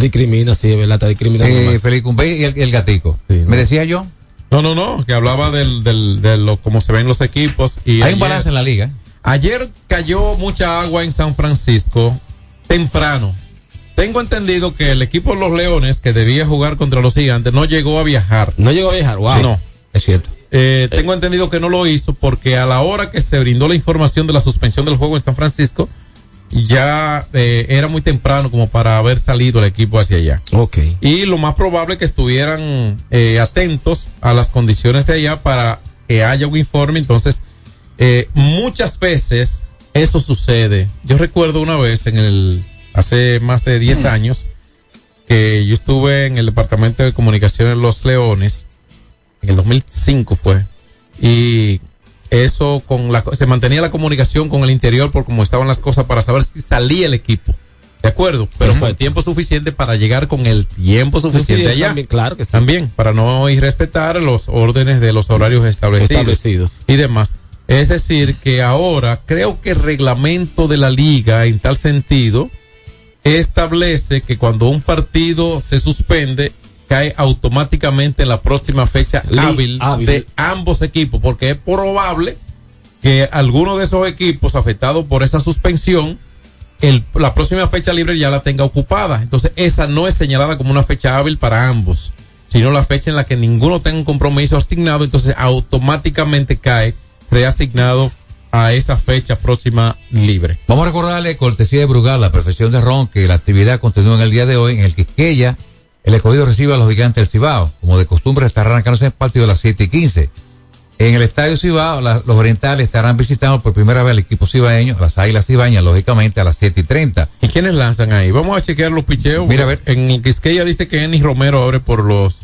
Discrimina, sí, es verdad, está discriminando. Eh. Felipe Cumbé y el, gatico. ¿Me decía yo? No, no, no, que hablaba del, del, de lo, cómo se ven los equipos. Y Hay ayer- un balance en la liga. Ayer cayó mucha agua en San Francisco temprano. Tengo entendido que el equipo de los Leones, que debía jugar contra los Gigantes, no llegó a viajar. No llegó a viajar, wow. No. Es cierto. Eh, tengo entendido que no lo hizo porque a la hora que se brindó la información de la suspensión del juego en San Francisco, ya eh, era muy temprano como para haber salido el equipo hacia allá. Ok. Y lo más probable es que estuvieran eh, atentos a las condiciones de allá para que haya un informe. Entonces, eh, muchas veces eso sucede. Yo recuerdo una vez en el, hace más de 10 años, que yo estuve en el departamento de comunicación de Los Leones, en el 2005 fue, y eso con la, se mantenía la comunicación con el interior por cómo estaban las cosas para saber si salía el equipo. De acuerdo, pero fue tiempo suficiente para llegar con el tiempo suficiente Sí, allá. también, claro que sí. También, para no irrespetar los órdenes de los horarios establecidos, Establecidos. y demás. Es decir, que ahora creo que el reglamento de la liga, en tal sentido, establece que cuando un partido se suspende, cae automáticamente en la próxima fecha hábil. de ambos equipos, porque es probable que alguno de esos equipos afectados por esa suspensión, el, la próxima fecha libre ya la tenga ocupada. Entonces, esa no es señalada como una fecha hábil para ambos. sino la fecha en la que ninguno tenga un compromiso asignado, entonces automáticamente cae reasignado a esa fecha próxima libre. Vamos a recordarle, cortesía de Brugal, la perfección de Ron, que la actividad continúa en el día de hoy, en el Quisqueya, el escogido recibe a los gigantes del Cibao. Como de costumbre, estará arrancándose el partido a las 7 y 15. En el estadio Cibao, la- los orientales estarán visitando por primera vez al equipo cibaeño, las águilas cibañas, lógicamente, a las 7 y 30. ¿Y quiénes lanzan ahí? Vamos a chequear los picheos. Mira, a ver. En el Quisqueya dice que Ennis Romero abre por los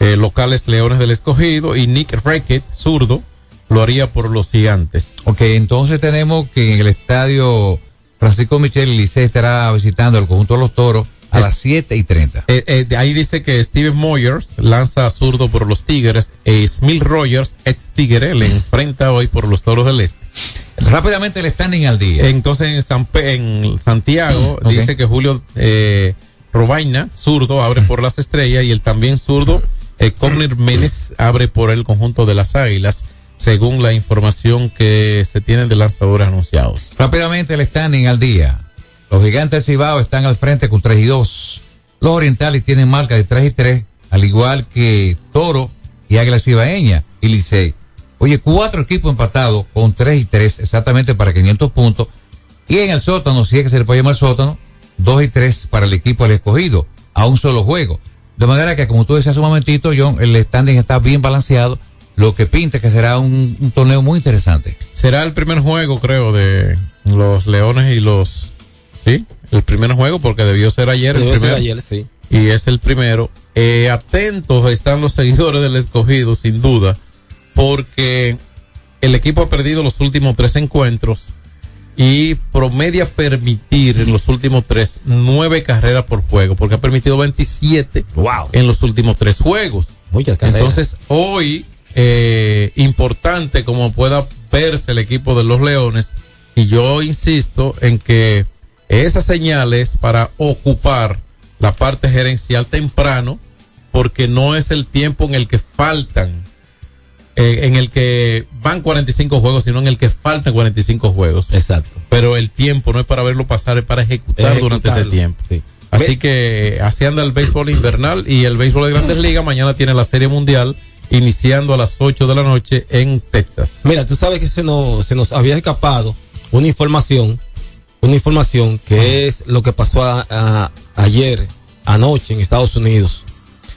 eh, locales Leones del Escogido y Nick Rackett, zurdo, lo haría por los gigantes. Ok, entonces tenemos que en el estadio Francisco Michel Licey estará visitando el conjunto de los toros a las 7 y 30. Eh, eh, de ahí dice que Steven Moyers lanza a zurdo por los Tigres. E Smith Rogers, ex Tigre, le enfrenta hoy por los Toros del Este. Rápidamente el standing al día. Entonces en, San Pe- en Santiago dice que Julio eh, Robaina, zurdo, abre por las estrellas y el también zurdo eh, Conner Menes abre por el conjunto de las águilas, según la información que se tiene de lanzadores anunciados. Rápidamente el standing al día. Los gigantes del Cibao están al frente con 3 y 2. Los orientales tienen marca de 3 y 3, al igual que Toro y Águila Cibaeña y Licey. Oye, cuatro equipos empatados con 3 y 3, exactamente para 500 puntos. Y en el sótano, si es que se le puede llamar sótano, 2 y 3 para el equipo del escogido, a un solo juego. De manera que, como tú decías hace un momentito, John, el standing está bien balanceado, lo que pinta que será un torneo muy interesante. Será el primer juego, creo, de los Leones y los... Sí, el primer juego porque debió ser ayer Debió el ser primero. ayer, sí. Y es el primero. Eh, atentos están los seguidores del escogido, sin duda, porque el equipo ha perdido los últimos tres encuentros y promedia permitir en los últimos tres nueve carreras por juego, porque ha permitido 27 en los últimos tres juegos. Muchas carreras. Entonces, hoy, eh, importante como pueda verse el equipo de los Leones, y yo insisto en que esas señales para ocupar la parte gerencial temprano, porque no es el tiempo en el que faltan, eh, en el que van 45 juegos, sino en el que faltan 45 juegos. Exacto. Pero el tiempo no es para verlo pasar, es para ejecutar Ejecutarlo. durante ese tiempo. Sí. Así que así anda el béisbol invernal y el béisbol de grandes ligas. Mañana tiene la serie mundial iniciando a las 8 de la noche en Texas. Mira, tú sabes que se nos, se nos había escapado una información, una información que es lo que pasó a- a- ayer, anoche en Estados Unidos.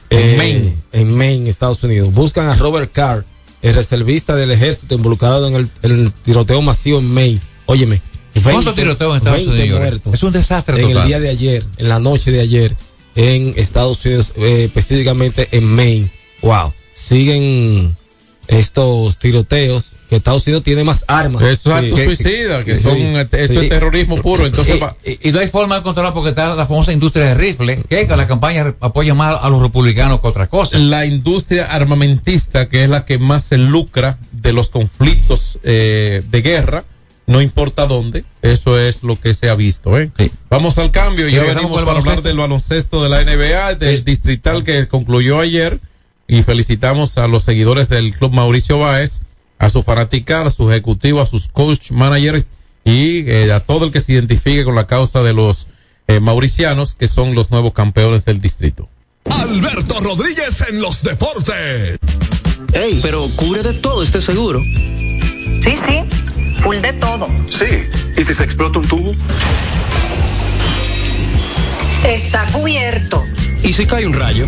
En Eh, Maine. En Maine, Estados Unidos. Buscan a Robert Carr, el reservista del ejército involucrado en el, tiroteo masivo en Maine. Óyeme. ¿Cuántos tiroteos en Estados 20 Unidos? muertos Es un desastre en total. el día de ayer, en la noche de ayer, en Estados Unidos, eh, específicamente en Maine. Wow. Siguen estos tiroteos que Estados Unidos tiene más armas. Eso es Sí. acto Que- suicida, que son, sí. eso Sí. es terrorismo puro. Entonces y, va- y- y no hay forma de controlar porque está la famosa industria de rifle, que la campaña apoya más a los republicanos que otras cosas. la industria armamentista, que es la que más se lucra de los conflictos eh, de guerra, no importa dónde, eso es lo que se ha visto. ¿eh? Vamos al cambio, Y ya venimos para hablar baloncesto. del baloncesto de la NBA, del distrital que concluyó ayer, y felicitamos a los seguidores del Club Mauricio Báez, a su fanaticada, a su ejecutivo, a sus coach, managers y eh, a todo el que se identifique con la causa de los eh, mauricianos, que son los nuevos campeones del distrito. Alberto Rodríguez en los deportes. Ey, pero cubre de todo este seguro. Sí, sí, full de todo. Sí. ¿Y si se explota un tubo? Está cubierto. ¿Y si cae un rayo?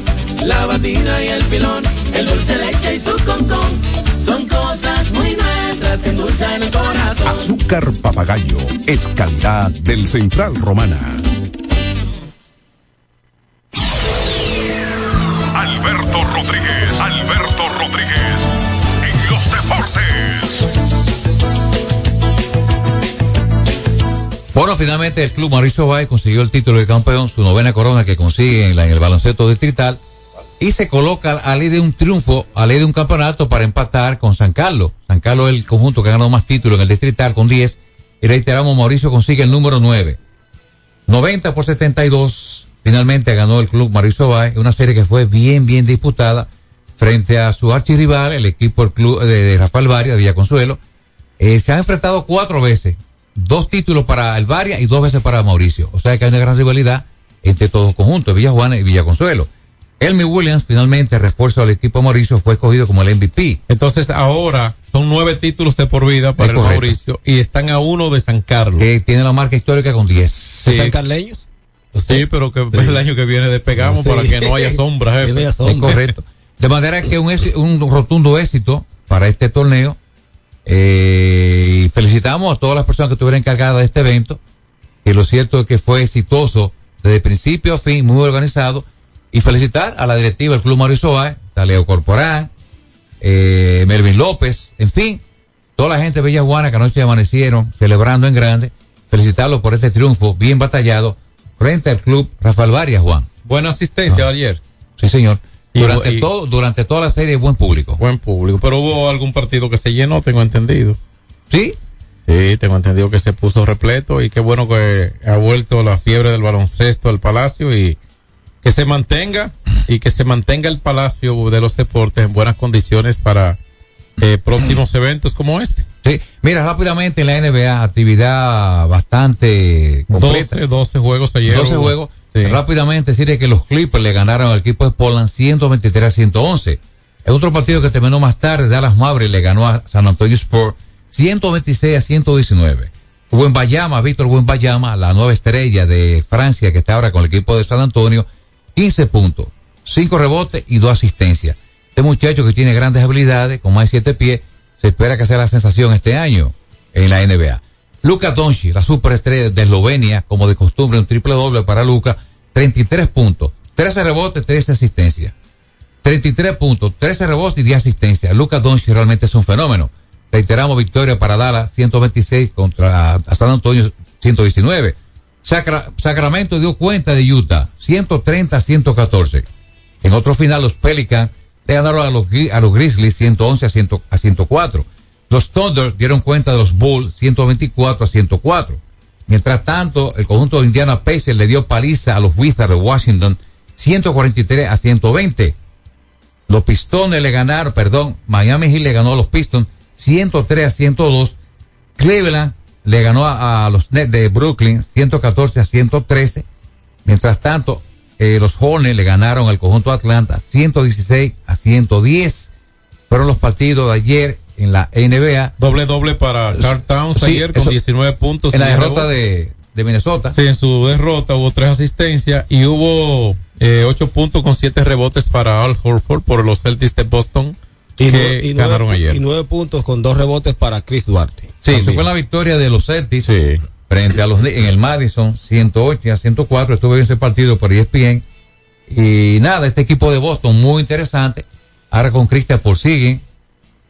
la batina y el filón, el dulce leche y su concón. Son cosas muy nuestras que endulzan el corazón. Azúcar papagayo es calidad del Central Romana. Alberto Rodríguez, Alberto Rodríguez, en los deportes. Bueno, finalmente el club Mauricio Bay consiguió el título de campeón, su novena corona que consigue en, la- en el baloncesto distrital y se coloca a ley de un triunfo, a ley de un campeonato para empatar con San Carlos. San Carlos es el conjunto que ha ganado más títulos en el distrital con 10 y reiteramos, Mauricio consigue el número 9. 90 por 72, finalmente ganó el club Mauricio Bay, una serie que fue bien, bien disputada frente a su archirrival, el equipo el club de, Rafael Varia, de Villaconsuelo. Eh, se han enfrentado cuatro veces, dos títulos para el Varia y dos veces para Mauricio. O sea que hay una gran rivalidad entre todos los conjuntos, Villa Juana y Villaconsuelo. Elmi Williams, finalmente, refuerzo del equipo Mauricio, fue escogido como el MVP. Entonces ahora son nueve títulos de por vida para Es el correcto. Mauricio y están a uno de San Carlos. Que tiene la marca histórica con 10. Sí. ¿San carleños? Sí, pero que el año que viene despegamos Sí. para que no haya sombra, jefe. Que no haya Es sombra. correcto. De manera que un, un rotundo éxito para este torneo. Eh, y felicitamos a todas las personas que estuvieron encargadas de este evento. Que lo cierto es que fue exitoso desde principio a fin, muy organizado. Y felicitar a la directiva del Club Mario Soa, a Leo Corporán, eh, Melvin López, en fin, toda la gente de Bella Juana que anoche amanecieron celebrando en grande. Felicitarlos por este triunfo bien batallado frente al Club Rafael Varias, Juan. Buena asistencia ayer. Sí, señor. Y- Durante, y- todo, durante toda la serie, buen público. Buen público. Pero hubo algún partido que se llenó, tengo entendido. ¿Sí? Sí, tengo entendido que se puso repleto y qué bueno que ha vuelto la fiebre del baloncesto al Palacio y que se mantenga y que se mantenga el Palacio de los Deportes en buenas condiciones para eh, próximos eventos como este. Sí. Mira, rápidamente en la NBA, actividad bastante completa. 12, 12 juegos ayer. 12 hubo. juegos. Sí. Rápidamente decirle que los Clippers le ganaron al equipo de Portland 123 a 111. En otro partido que terminó más tarde, Dallas Mavericks le ganó a San Antonio Sport 126 a 119. Bayama, Víctor Bayama, la nueva estrella de Francia que está ahora con el equipo de San Antonio, 15 puntos, 5 rebotes y 2 asistencias. Este muchacho que tiene grandes habilidades, con más de 7 pies, se espera que sea la sensación este año en la NBA. Luka Doncic, la superestrella de Eslovenia, como de costumbre, un triple doble para Luka, 33 puntos, 13 rebotes, 13 asistencias. 33 puntos, 13 rebotes y 10 asistencias. Luka Doncic realmente es un fenómeno. Reiteramos victoria para Dallas, 126 contra San Antonio, 119. Sacra- Sacramento dio cuenta de Utah, 130 a 114. En otro final, los Pelicans le ganaron a los, Grizzlies 111 a, 100 a 104. Los Thunder dieron cuenta de los Bulls 124 a 104. Mientras tanto, el conjunto de Indiana Pacers le dio paliza a los Wizards de Washington 143 a 120. Los Pistones le ganaron, perdón, Miami Heat le ganó a los Pistons 103 a 102. Cleveland le ganó a, a los Nets de Brooklyn 114 a 113. Mientras tanto, eh, los Hornets le ganaron al conjunto de Atlanta 116 a 110. Fueron los partidos de ayer en la NBA. Doble doble para Carl Towns Sí, ayer con eso- 19 puntos. En la 10 derrota de, de Minnesota. Sí, en su derrota hubo tres asistencias y hubo eh, ocho puntos con siete rebotes para Al Horford por los Celtics de Boston Y, que y ganaron nueve, ayer. y nueve puntos con dos rebotes para Chris Duarte. Sí, eso fue la victoria de los Celtics frente a los en el Madison 108 a 104. Estuve en ese partido por ESPN. Y nada, este equipo de Boston muy interesante. Ahora con Christian Porsiguen,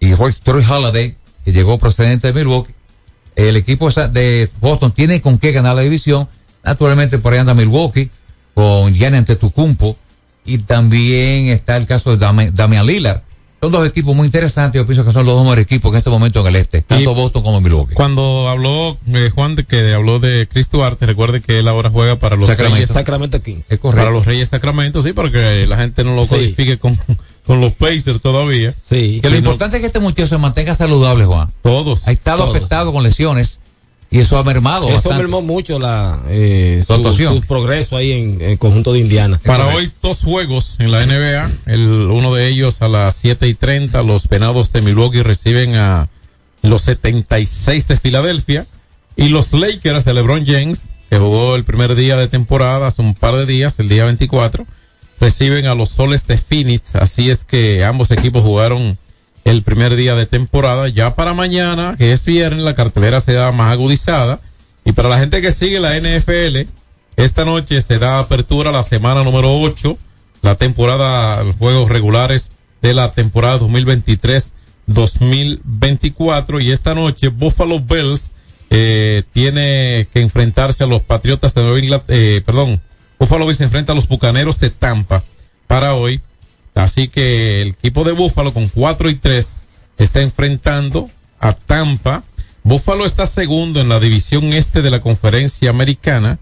y Roy, Troy Halladay, que llegó procedente de Milwaukee. El equipo de Boston tiene con qué ganar la división. Naturalmente por ahí anda Milwaukee con Gianni Antetokounmpo y también está el caso de Damian Lillard. Son dos equipos muy interesantes. Yo pienso que son los dos mejores equipos en este momento en el este, tanto Boston como Milwaukee. Cuando habló eh, Juan de que habló de Chris Duarte, recuerde que él ahora juega para los Sacramento. Reyes Sacramento Kings. Es correcto. Para los Reyes Sacramento, sí, porque la gente no lo Sí. codifique con, con los Pacers todavía. Sí. Que lo no- importante es que este muchacho se mantenga saludable, Juan. Todos. Ha estado Todos. afectado con lesiones y eso ha mermado Eso bastante. mermó mucho la, eh, Su su, actuación. su progreso ahí en, en el conjunto de Indiana. Para hoy, dos juegos en la NBA. El, uno de ellos a las 7 y 30. Los Venados de Milwaukee reciben a los 76 de Filadelfia. Y los Lakers de LeBron James, que jugó el primer día de temporada hace un par de días, el día 24, reciben a los Soles de Phoenix. Así es que ambos equipos jugaron el primer día de temporada. Ya para mañana, que es viernes, la cartelera se da más agudizada. Y para la gente que sigue la NFL, esta noche se da apertura la semana número 8, la temporada, los juegos regulares de la temporada 2023-2024. Y esta noche Buffalo Bills eh, tiene que enfrentarse a los Patriotas de Nueva Inglaterra, eh, perdón, Buffalo Bills enfrenta a los Bucaneros de Tampa para hoy. Así que el equipo de Buffalo con 4 y 3 está enfrentando a Tampa. Buffalo está segundo en la división este de la conferencia americana.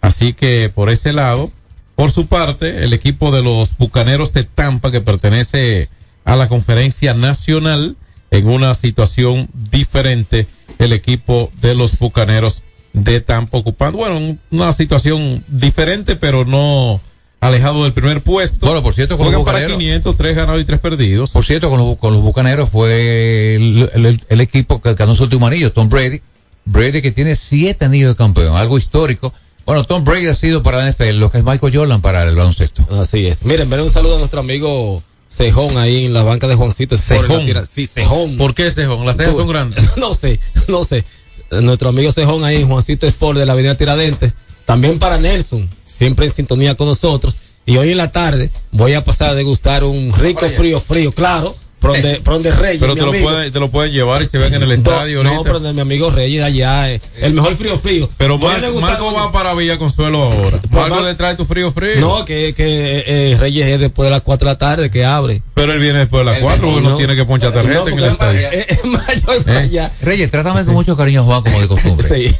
Así que por ese lado, por su parte, el equipo de los Bucaneros de Tampa, que pertenece a la conferencia nacional, en una situación diferente, el equipo de los Bucaneros de Tampa ocupando, bueno, un- una situación diferente, pero no alejado del primer puesto. Bueno, por cierto, con los Juegan para Bucaneros. 500, 3 ganados y 3 perdidos. Por cierto, con los, con los bucaneros fue el, el- el equipo que ganó su último anillo, Tom Brady. Brady que tiene siete anillos de campeón, algo histórico. Bueno, Tom Brady ha sido para la NFL lo que es Michael Jordan para el baloncesto. Así es. Miren, ven un saludo a nuestro amigo Cejón ahí en la banca de Juancito. Cejón. Sí, Cejón. ¿Por qué Cejón? Las cejas son grandes. no sé, no sé. Nuestro amigo Cejón ahí en Juancito Sport de la Avenida Tiradentes. También para Nelson, siempre en sintonía con nosotros. Y hoy en la tarde voy a pasar a degustar un rico frío frío, claro. Pronde, Pronde Reyes. Pero mi te lo, amigo. pueden, te lo pueden llevar y se ven en el estadio No, ahorita. pero de mi amigo Reyes allá, eh, el mejor frío frío. Pero Mar- Marco va para Villa Consuelo ahora. Marco Mar- le trae tu frío frío. No, que, que eh, eh, Reyes es después de las 4 de la tarde que abre. Pero él viene después de las 4 porque no, tiene que ponchar tarjeta No, en el es estadio. es mayor para allá. Reyes, trátame con mucho cariño, Juan, como de costumbre. Sí.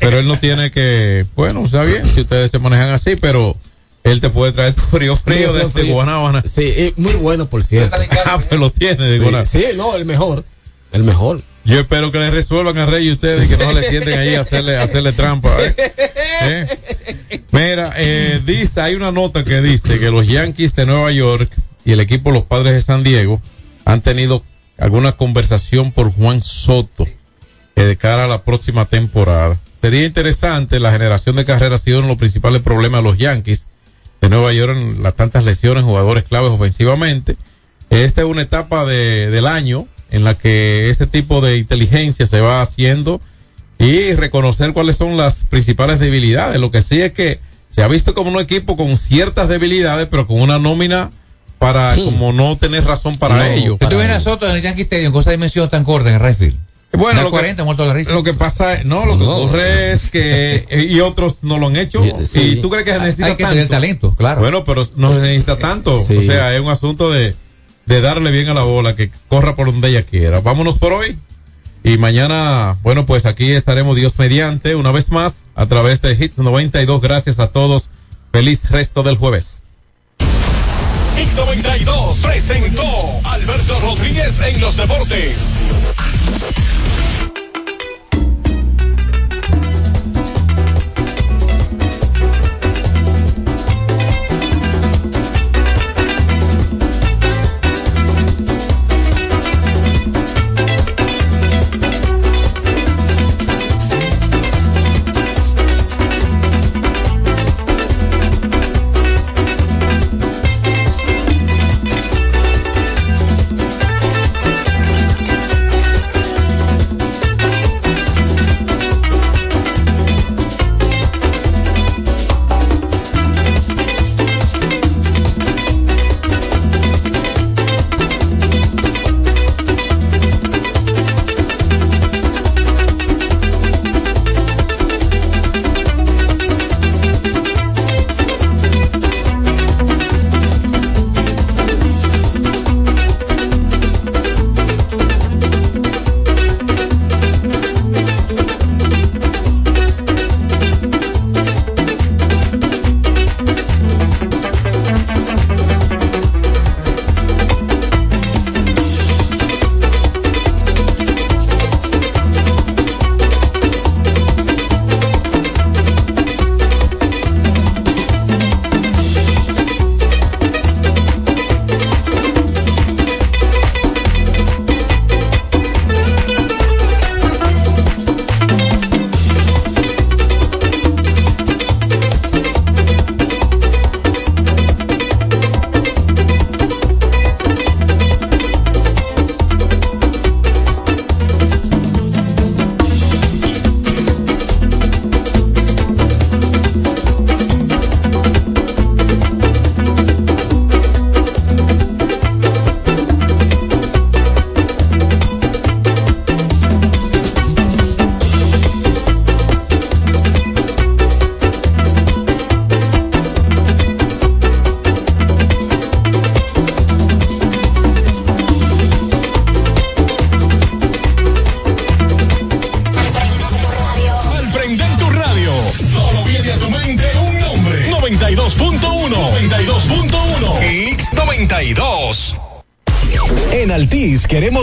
Pero él no tiene que. Bueno, está bien si ustedes se manejan así, pero él te puede traer tu frío frío de, de Guanábana. Sí, muy bueno, por cierto. Ah, pues lo tiene de Guanábana. Sí, sí, no, el mejor. El mejor. Yo espero que le resuelvan a Rey y ustedes que no le sienten ahí a hacerle, a hacerle trampa. ¿eh? ¿Eh? Mira, eh, dice, hay una nota que dice que los Yankees de Nueva York y el equipo Los Padres de San Diego han tenido alguna conversación por Juan Soto de cara a la próxima temporada. Sería interesante, la generación de carreras ha sido uno de los principales problemas de los Yankees de Nueva York en las tantas lesiones, jugadores claves ofensivamente. Esta es una etapa de, del año en la que este tipo de inteligencia se va haciendo y reconocer cuáles son las principales debilidades. Lo que sí es que se ha visto como un equipo con ciertas debilidades, pero con una nómina para como no tener razón para No, ello. tú ven a Soto en el Yankee Stadium con esa dimensión tan corta en el right field. Bueno, lo que- 40 muerto de la risa. Lo que pasa es, no, lo que No. ocurre es que, eh, y otros no lo han hecho, Sí. y tú crees que se necesita Hay que tanto. tener talento, claro. Bueno, pero no se necesita tanto. Sí. O sea, es un asunto de, de darle bien a la bola, que corra por donde ella quiera. Vámonos por hoy. Y mañana, bueno, pues aquí estaremos Dios mediante, una vez más, a través de Hits 92. Gracias a todos. Feliz resto del jueves. X92 presentó Alberto Rodríguez en los deportes.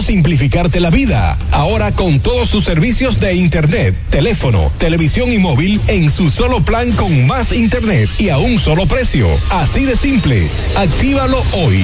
Simplificarte la vida. Ahora con todos sus servicios de internet, teléfono, televisión y móvil en su solo plan con más internet y a un solo precio. Así de simple. Actívalo hoy.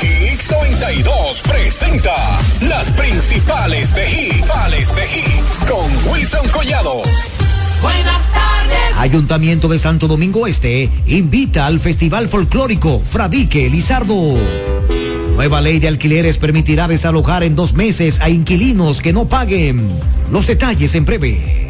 X92 presenta las principales de hits, de hits con Wilson Collado. Buenas tardes. Ayuntamiento de Santo Domingo Este invita al Festival Folclórico Fradique Lizardo. Nueva ley de alquileres permitirá desalojar en dos meses a inquilinos que no paguen. Los detalles en breve.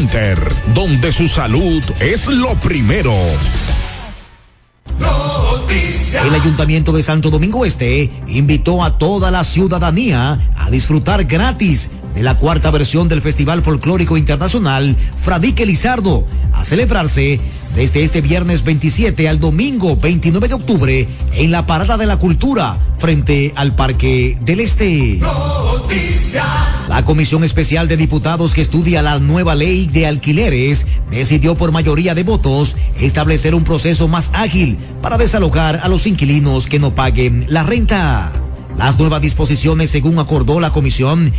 donde su salud es lo primero. El Ayuntamiento de Santo Domingo Este invitó a toda la ciudadanía a disfrutar gratis de la cuarta versión del Festival Folclórico Internacional Fradique Lizardo, a celebrarse desde este viernes 27 al domingo 29 de octubre en la Parada de la Cultura frente al Parque del Este. La Comisión Especial de Diputados que estudia la nueva ley de alquileres decidió por mayoría de votos establecer un proceso más ágil para desalojar a los inquilinos que no paguen la renta. Las nuevas disposiciones, según acordó la comisión,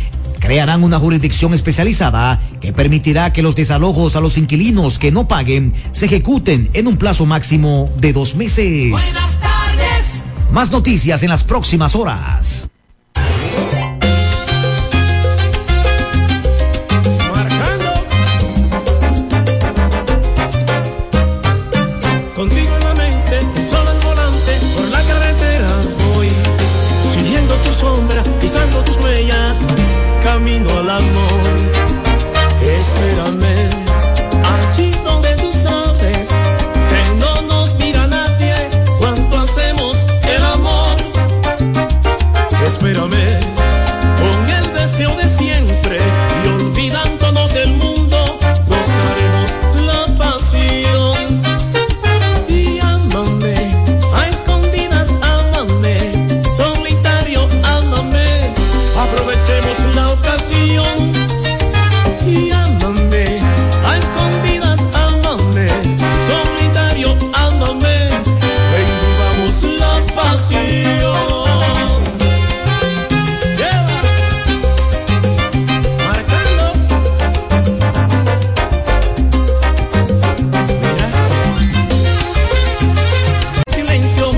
crearán una jurisdicción especializada que permitirá que los desalojos a los inquilinos que no paguen se ejecuten en un plazo máximo de dos meses. Buenas tardes. Más noticias en las próximas horas.